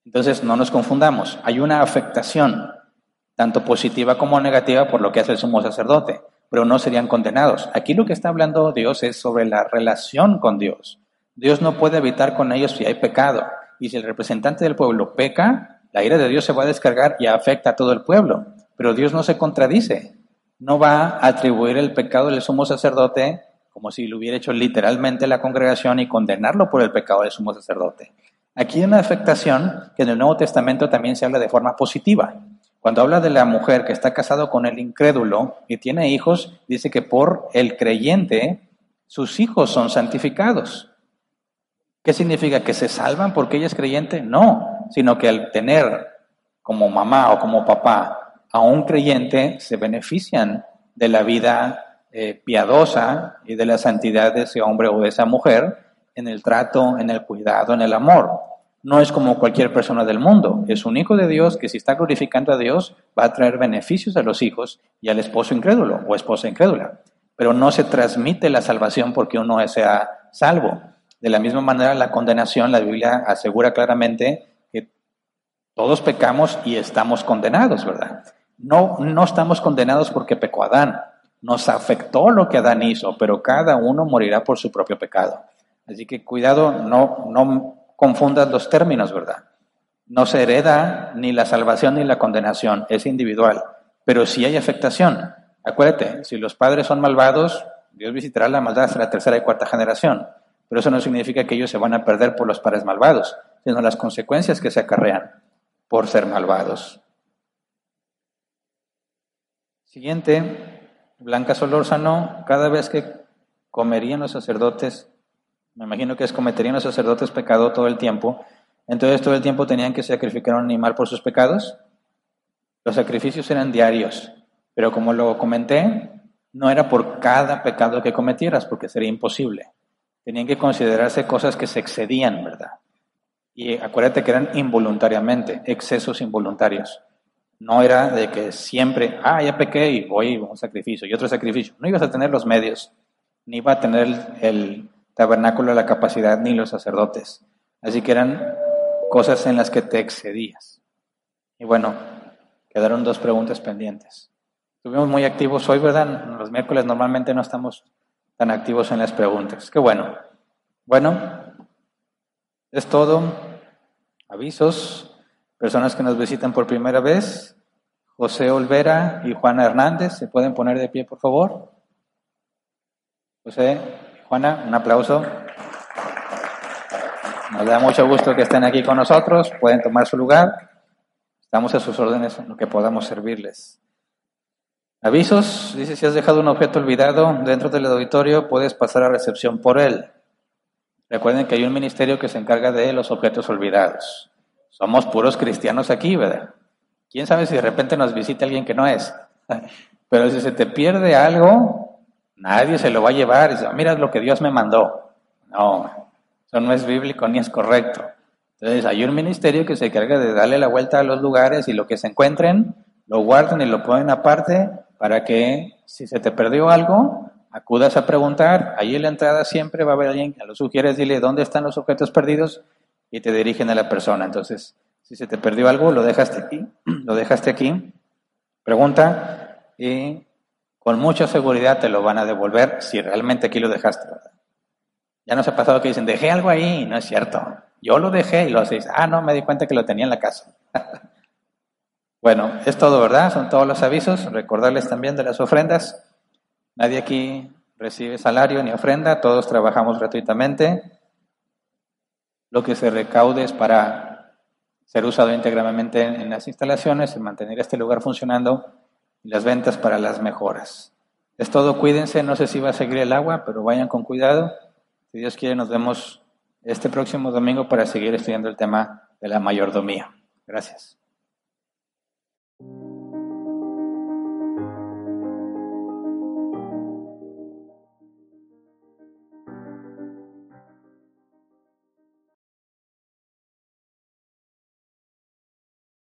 Entonces, no nos confundamos. Hay una afectación, tanto positiva como negativa, por lo que hace el sumo sacerdote, pero no serían condenados. Aquí lo que está hablando Dios es sobre la relación con Dios. Dios no puede evitar con ellos si hay pecado. Y si el representante del pueblo peca, la ira de Dios se va a descargar y afecta a todo el pueblo. Pero Dios no se contradice no va a atribuir el pecado del sumo sacerdote como si lo hubiera hecho literalmente la congregación y condenarlo por el pecado del sumo sacerdote. Aquí hay una afectación que en el Nuevo Testamento también se habla de forma positiva. Cuando habla de la mujer que está casado con el incrédulo y tiene hijos, dice que por el creyente sus hijos son santificados. ¿Qué significa? ¿Que se salvan porque ella es creyente? No, sino que al tener como mamá o como papá a un creyente se benefician de la vida eh, piadosa y de la santidad de ese hombre o de esa mujer en el trato, en el cuidado, en el amor. No es como cualquier persona del mundo, es un hijo de Dios que si está glorificando a Dios va a traer beneficios a los hijos y al esposo incrédulo o esposa incrédula. Pero no se transmite la salvación porque uno sea salvo. De la misma manera, la condenación, la Biblia asegura claramente que todos pecamos y estamos condenados, ¿verdad? No, no estamos condenados porque pecó Adán. Nos afectó lo que Adán hizo, pero cada uno morirá por su propio pecado. Así que cuidado, no, no confundas los términos, ¿verdad? No se hereda ni la salvación ni la condenación, es individual. Pero sí hay afectación. Acuérdate, si los padres son malvados, Dios visitará la maldad hasta la tercera y cuarta generación. Pero eso no significa que ellos se van a perder por los padres malvados, sino las consecuencias que se acarrean por ser malvados. Siguiente, Blanca Solórzano, cada vez que comerían los sacerdotes, me imagino que es cometerían los sacerdotes pecado todo el tiempo, entonces todo el tiempo tenían que sacrificar un animal por sus pecados. Los sacrificios eran diarios, pero como lo comenté, no era por cada pecado que cometieras, porque sería imposible. Tenían que considerarse cosas que se excedían, ¿verdad? Y acuérdate que eran involuntariamente, excesos involuntarios. No era de que siempre, ah, ya pequé y voy a un sacrificio y otro sacrificio. No ibas a tener los medios, ni iba a tener el, tabernáculo la capacidad, ni los sacerdotes. Así que eran cosas en las que te excedías. Y bueno, quedaron dos preguntas pendientes. Estuvimos muy activos hoy, ¿verdad? Los miércoles normalmente no estamos tan activos en las preguntas. Qué bueno. Bueno, es todo. Avisos. Personas que nos visitan por primera vez, José Olvera y Juana Hernández, ¿se pueden poner de pie, por favor? José, Juana, un aplauso. Nos da mucho gusto que estén aquí con nosotros, pueden tomar su lugar. Estamos a sus órdenes en lo que podamos servirles. Avisos, dice, si has dejado un objeto olvidado dentro del auditorio, puedes pasar a recepción por él. Recuerden que hay un ministerio que se encarga de los objetos olvidados. Somos puros cristianos aquí, ¿verdad? ¿Quién sabe si de repente nos visita alguien que no es? Pero si se te pierde algo, nadie se lo va a llevar dice, mira lo que Dios me mandó. No, eso no es bíblico ni es correcto. Entonces hay un ministerio que se encarga de darle la vuelta a los lugares y lo que se encuentren, lo guardan y lo ponen aparte para que si se te perdió algo, acudas a preguntar. Ahí en la entrada siempre va a haber alguien que lo sugieres, dile dónde están los objetos perdidos y te dirigen a la persona. Entonces, si se te perdió algo, lo dejaste aquí, lo dejaste aquí, pregunta y con mucha seguridad te lo van a devolver si realmente aquí lo dejaste. Ya nos ha pasado que dicen, dejé algo ahí, no es cierto. Yo lo dejé y lo hacéis, ah, no, me di cuenta que lo tenía en la casa. bueno, es todo, ¿verdad? Son todos los avisos. Recordarles también de las ofrendas. Nadie aquí recibe salario ni ofrenda, todos trabajamos gratuitamente. Lo que se recaude es para ser usado íntegramente en las instalaciones y mantener este lugar funcionando y las ventas para las mejoras. Es todo, cuídense, no sé si va a seguir el agua, pero vayan con cuidado. Si Dios quiere, nos vemos este próximo domingo para seguir estudiando el tema de la mayordomía. Gracias. you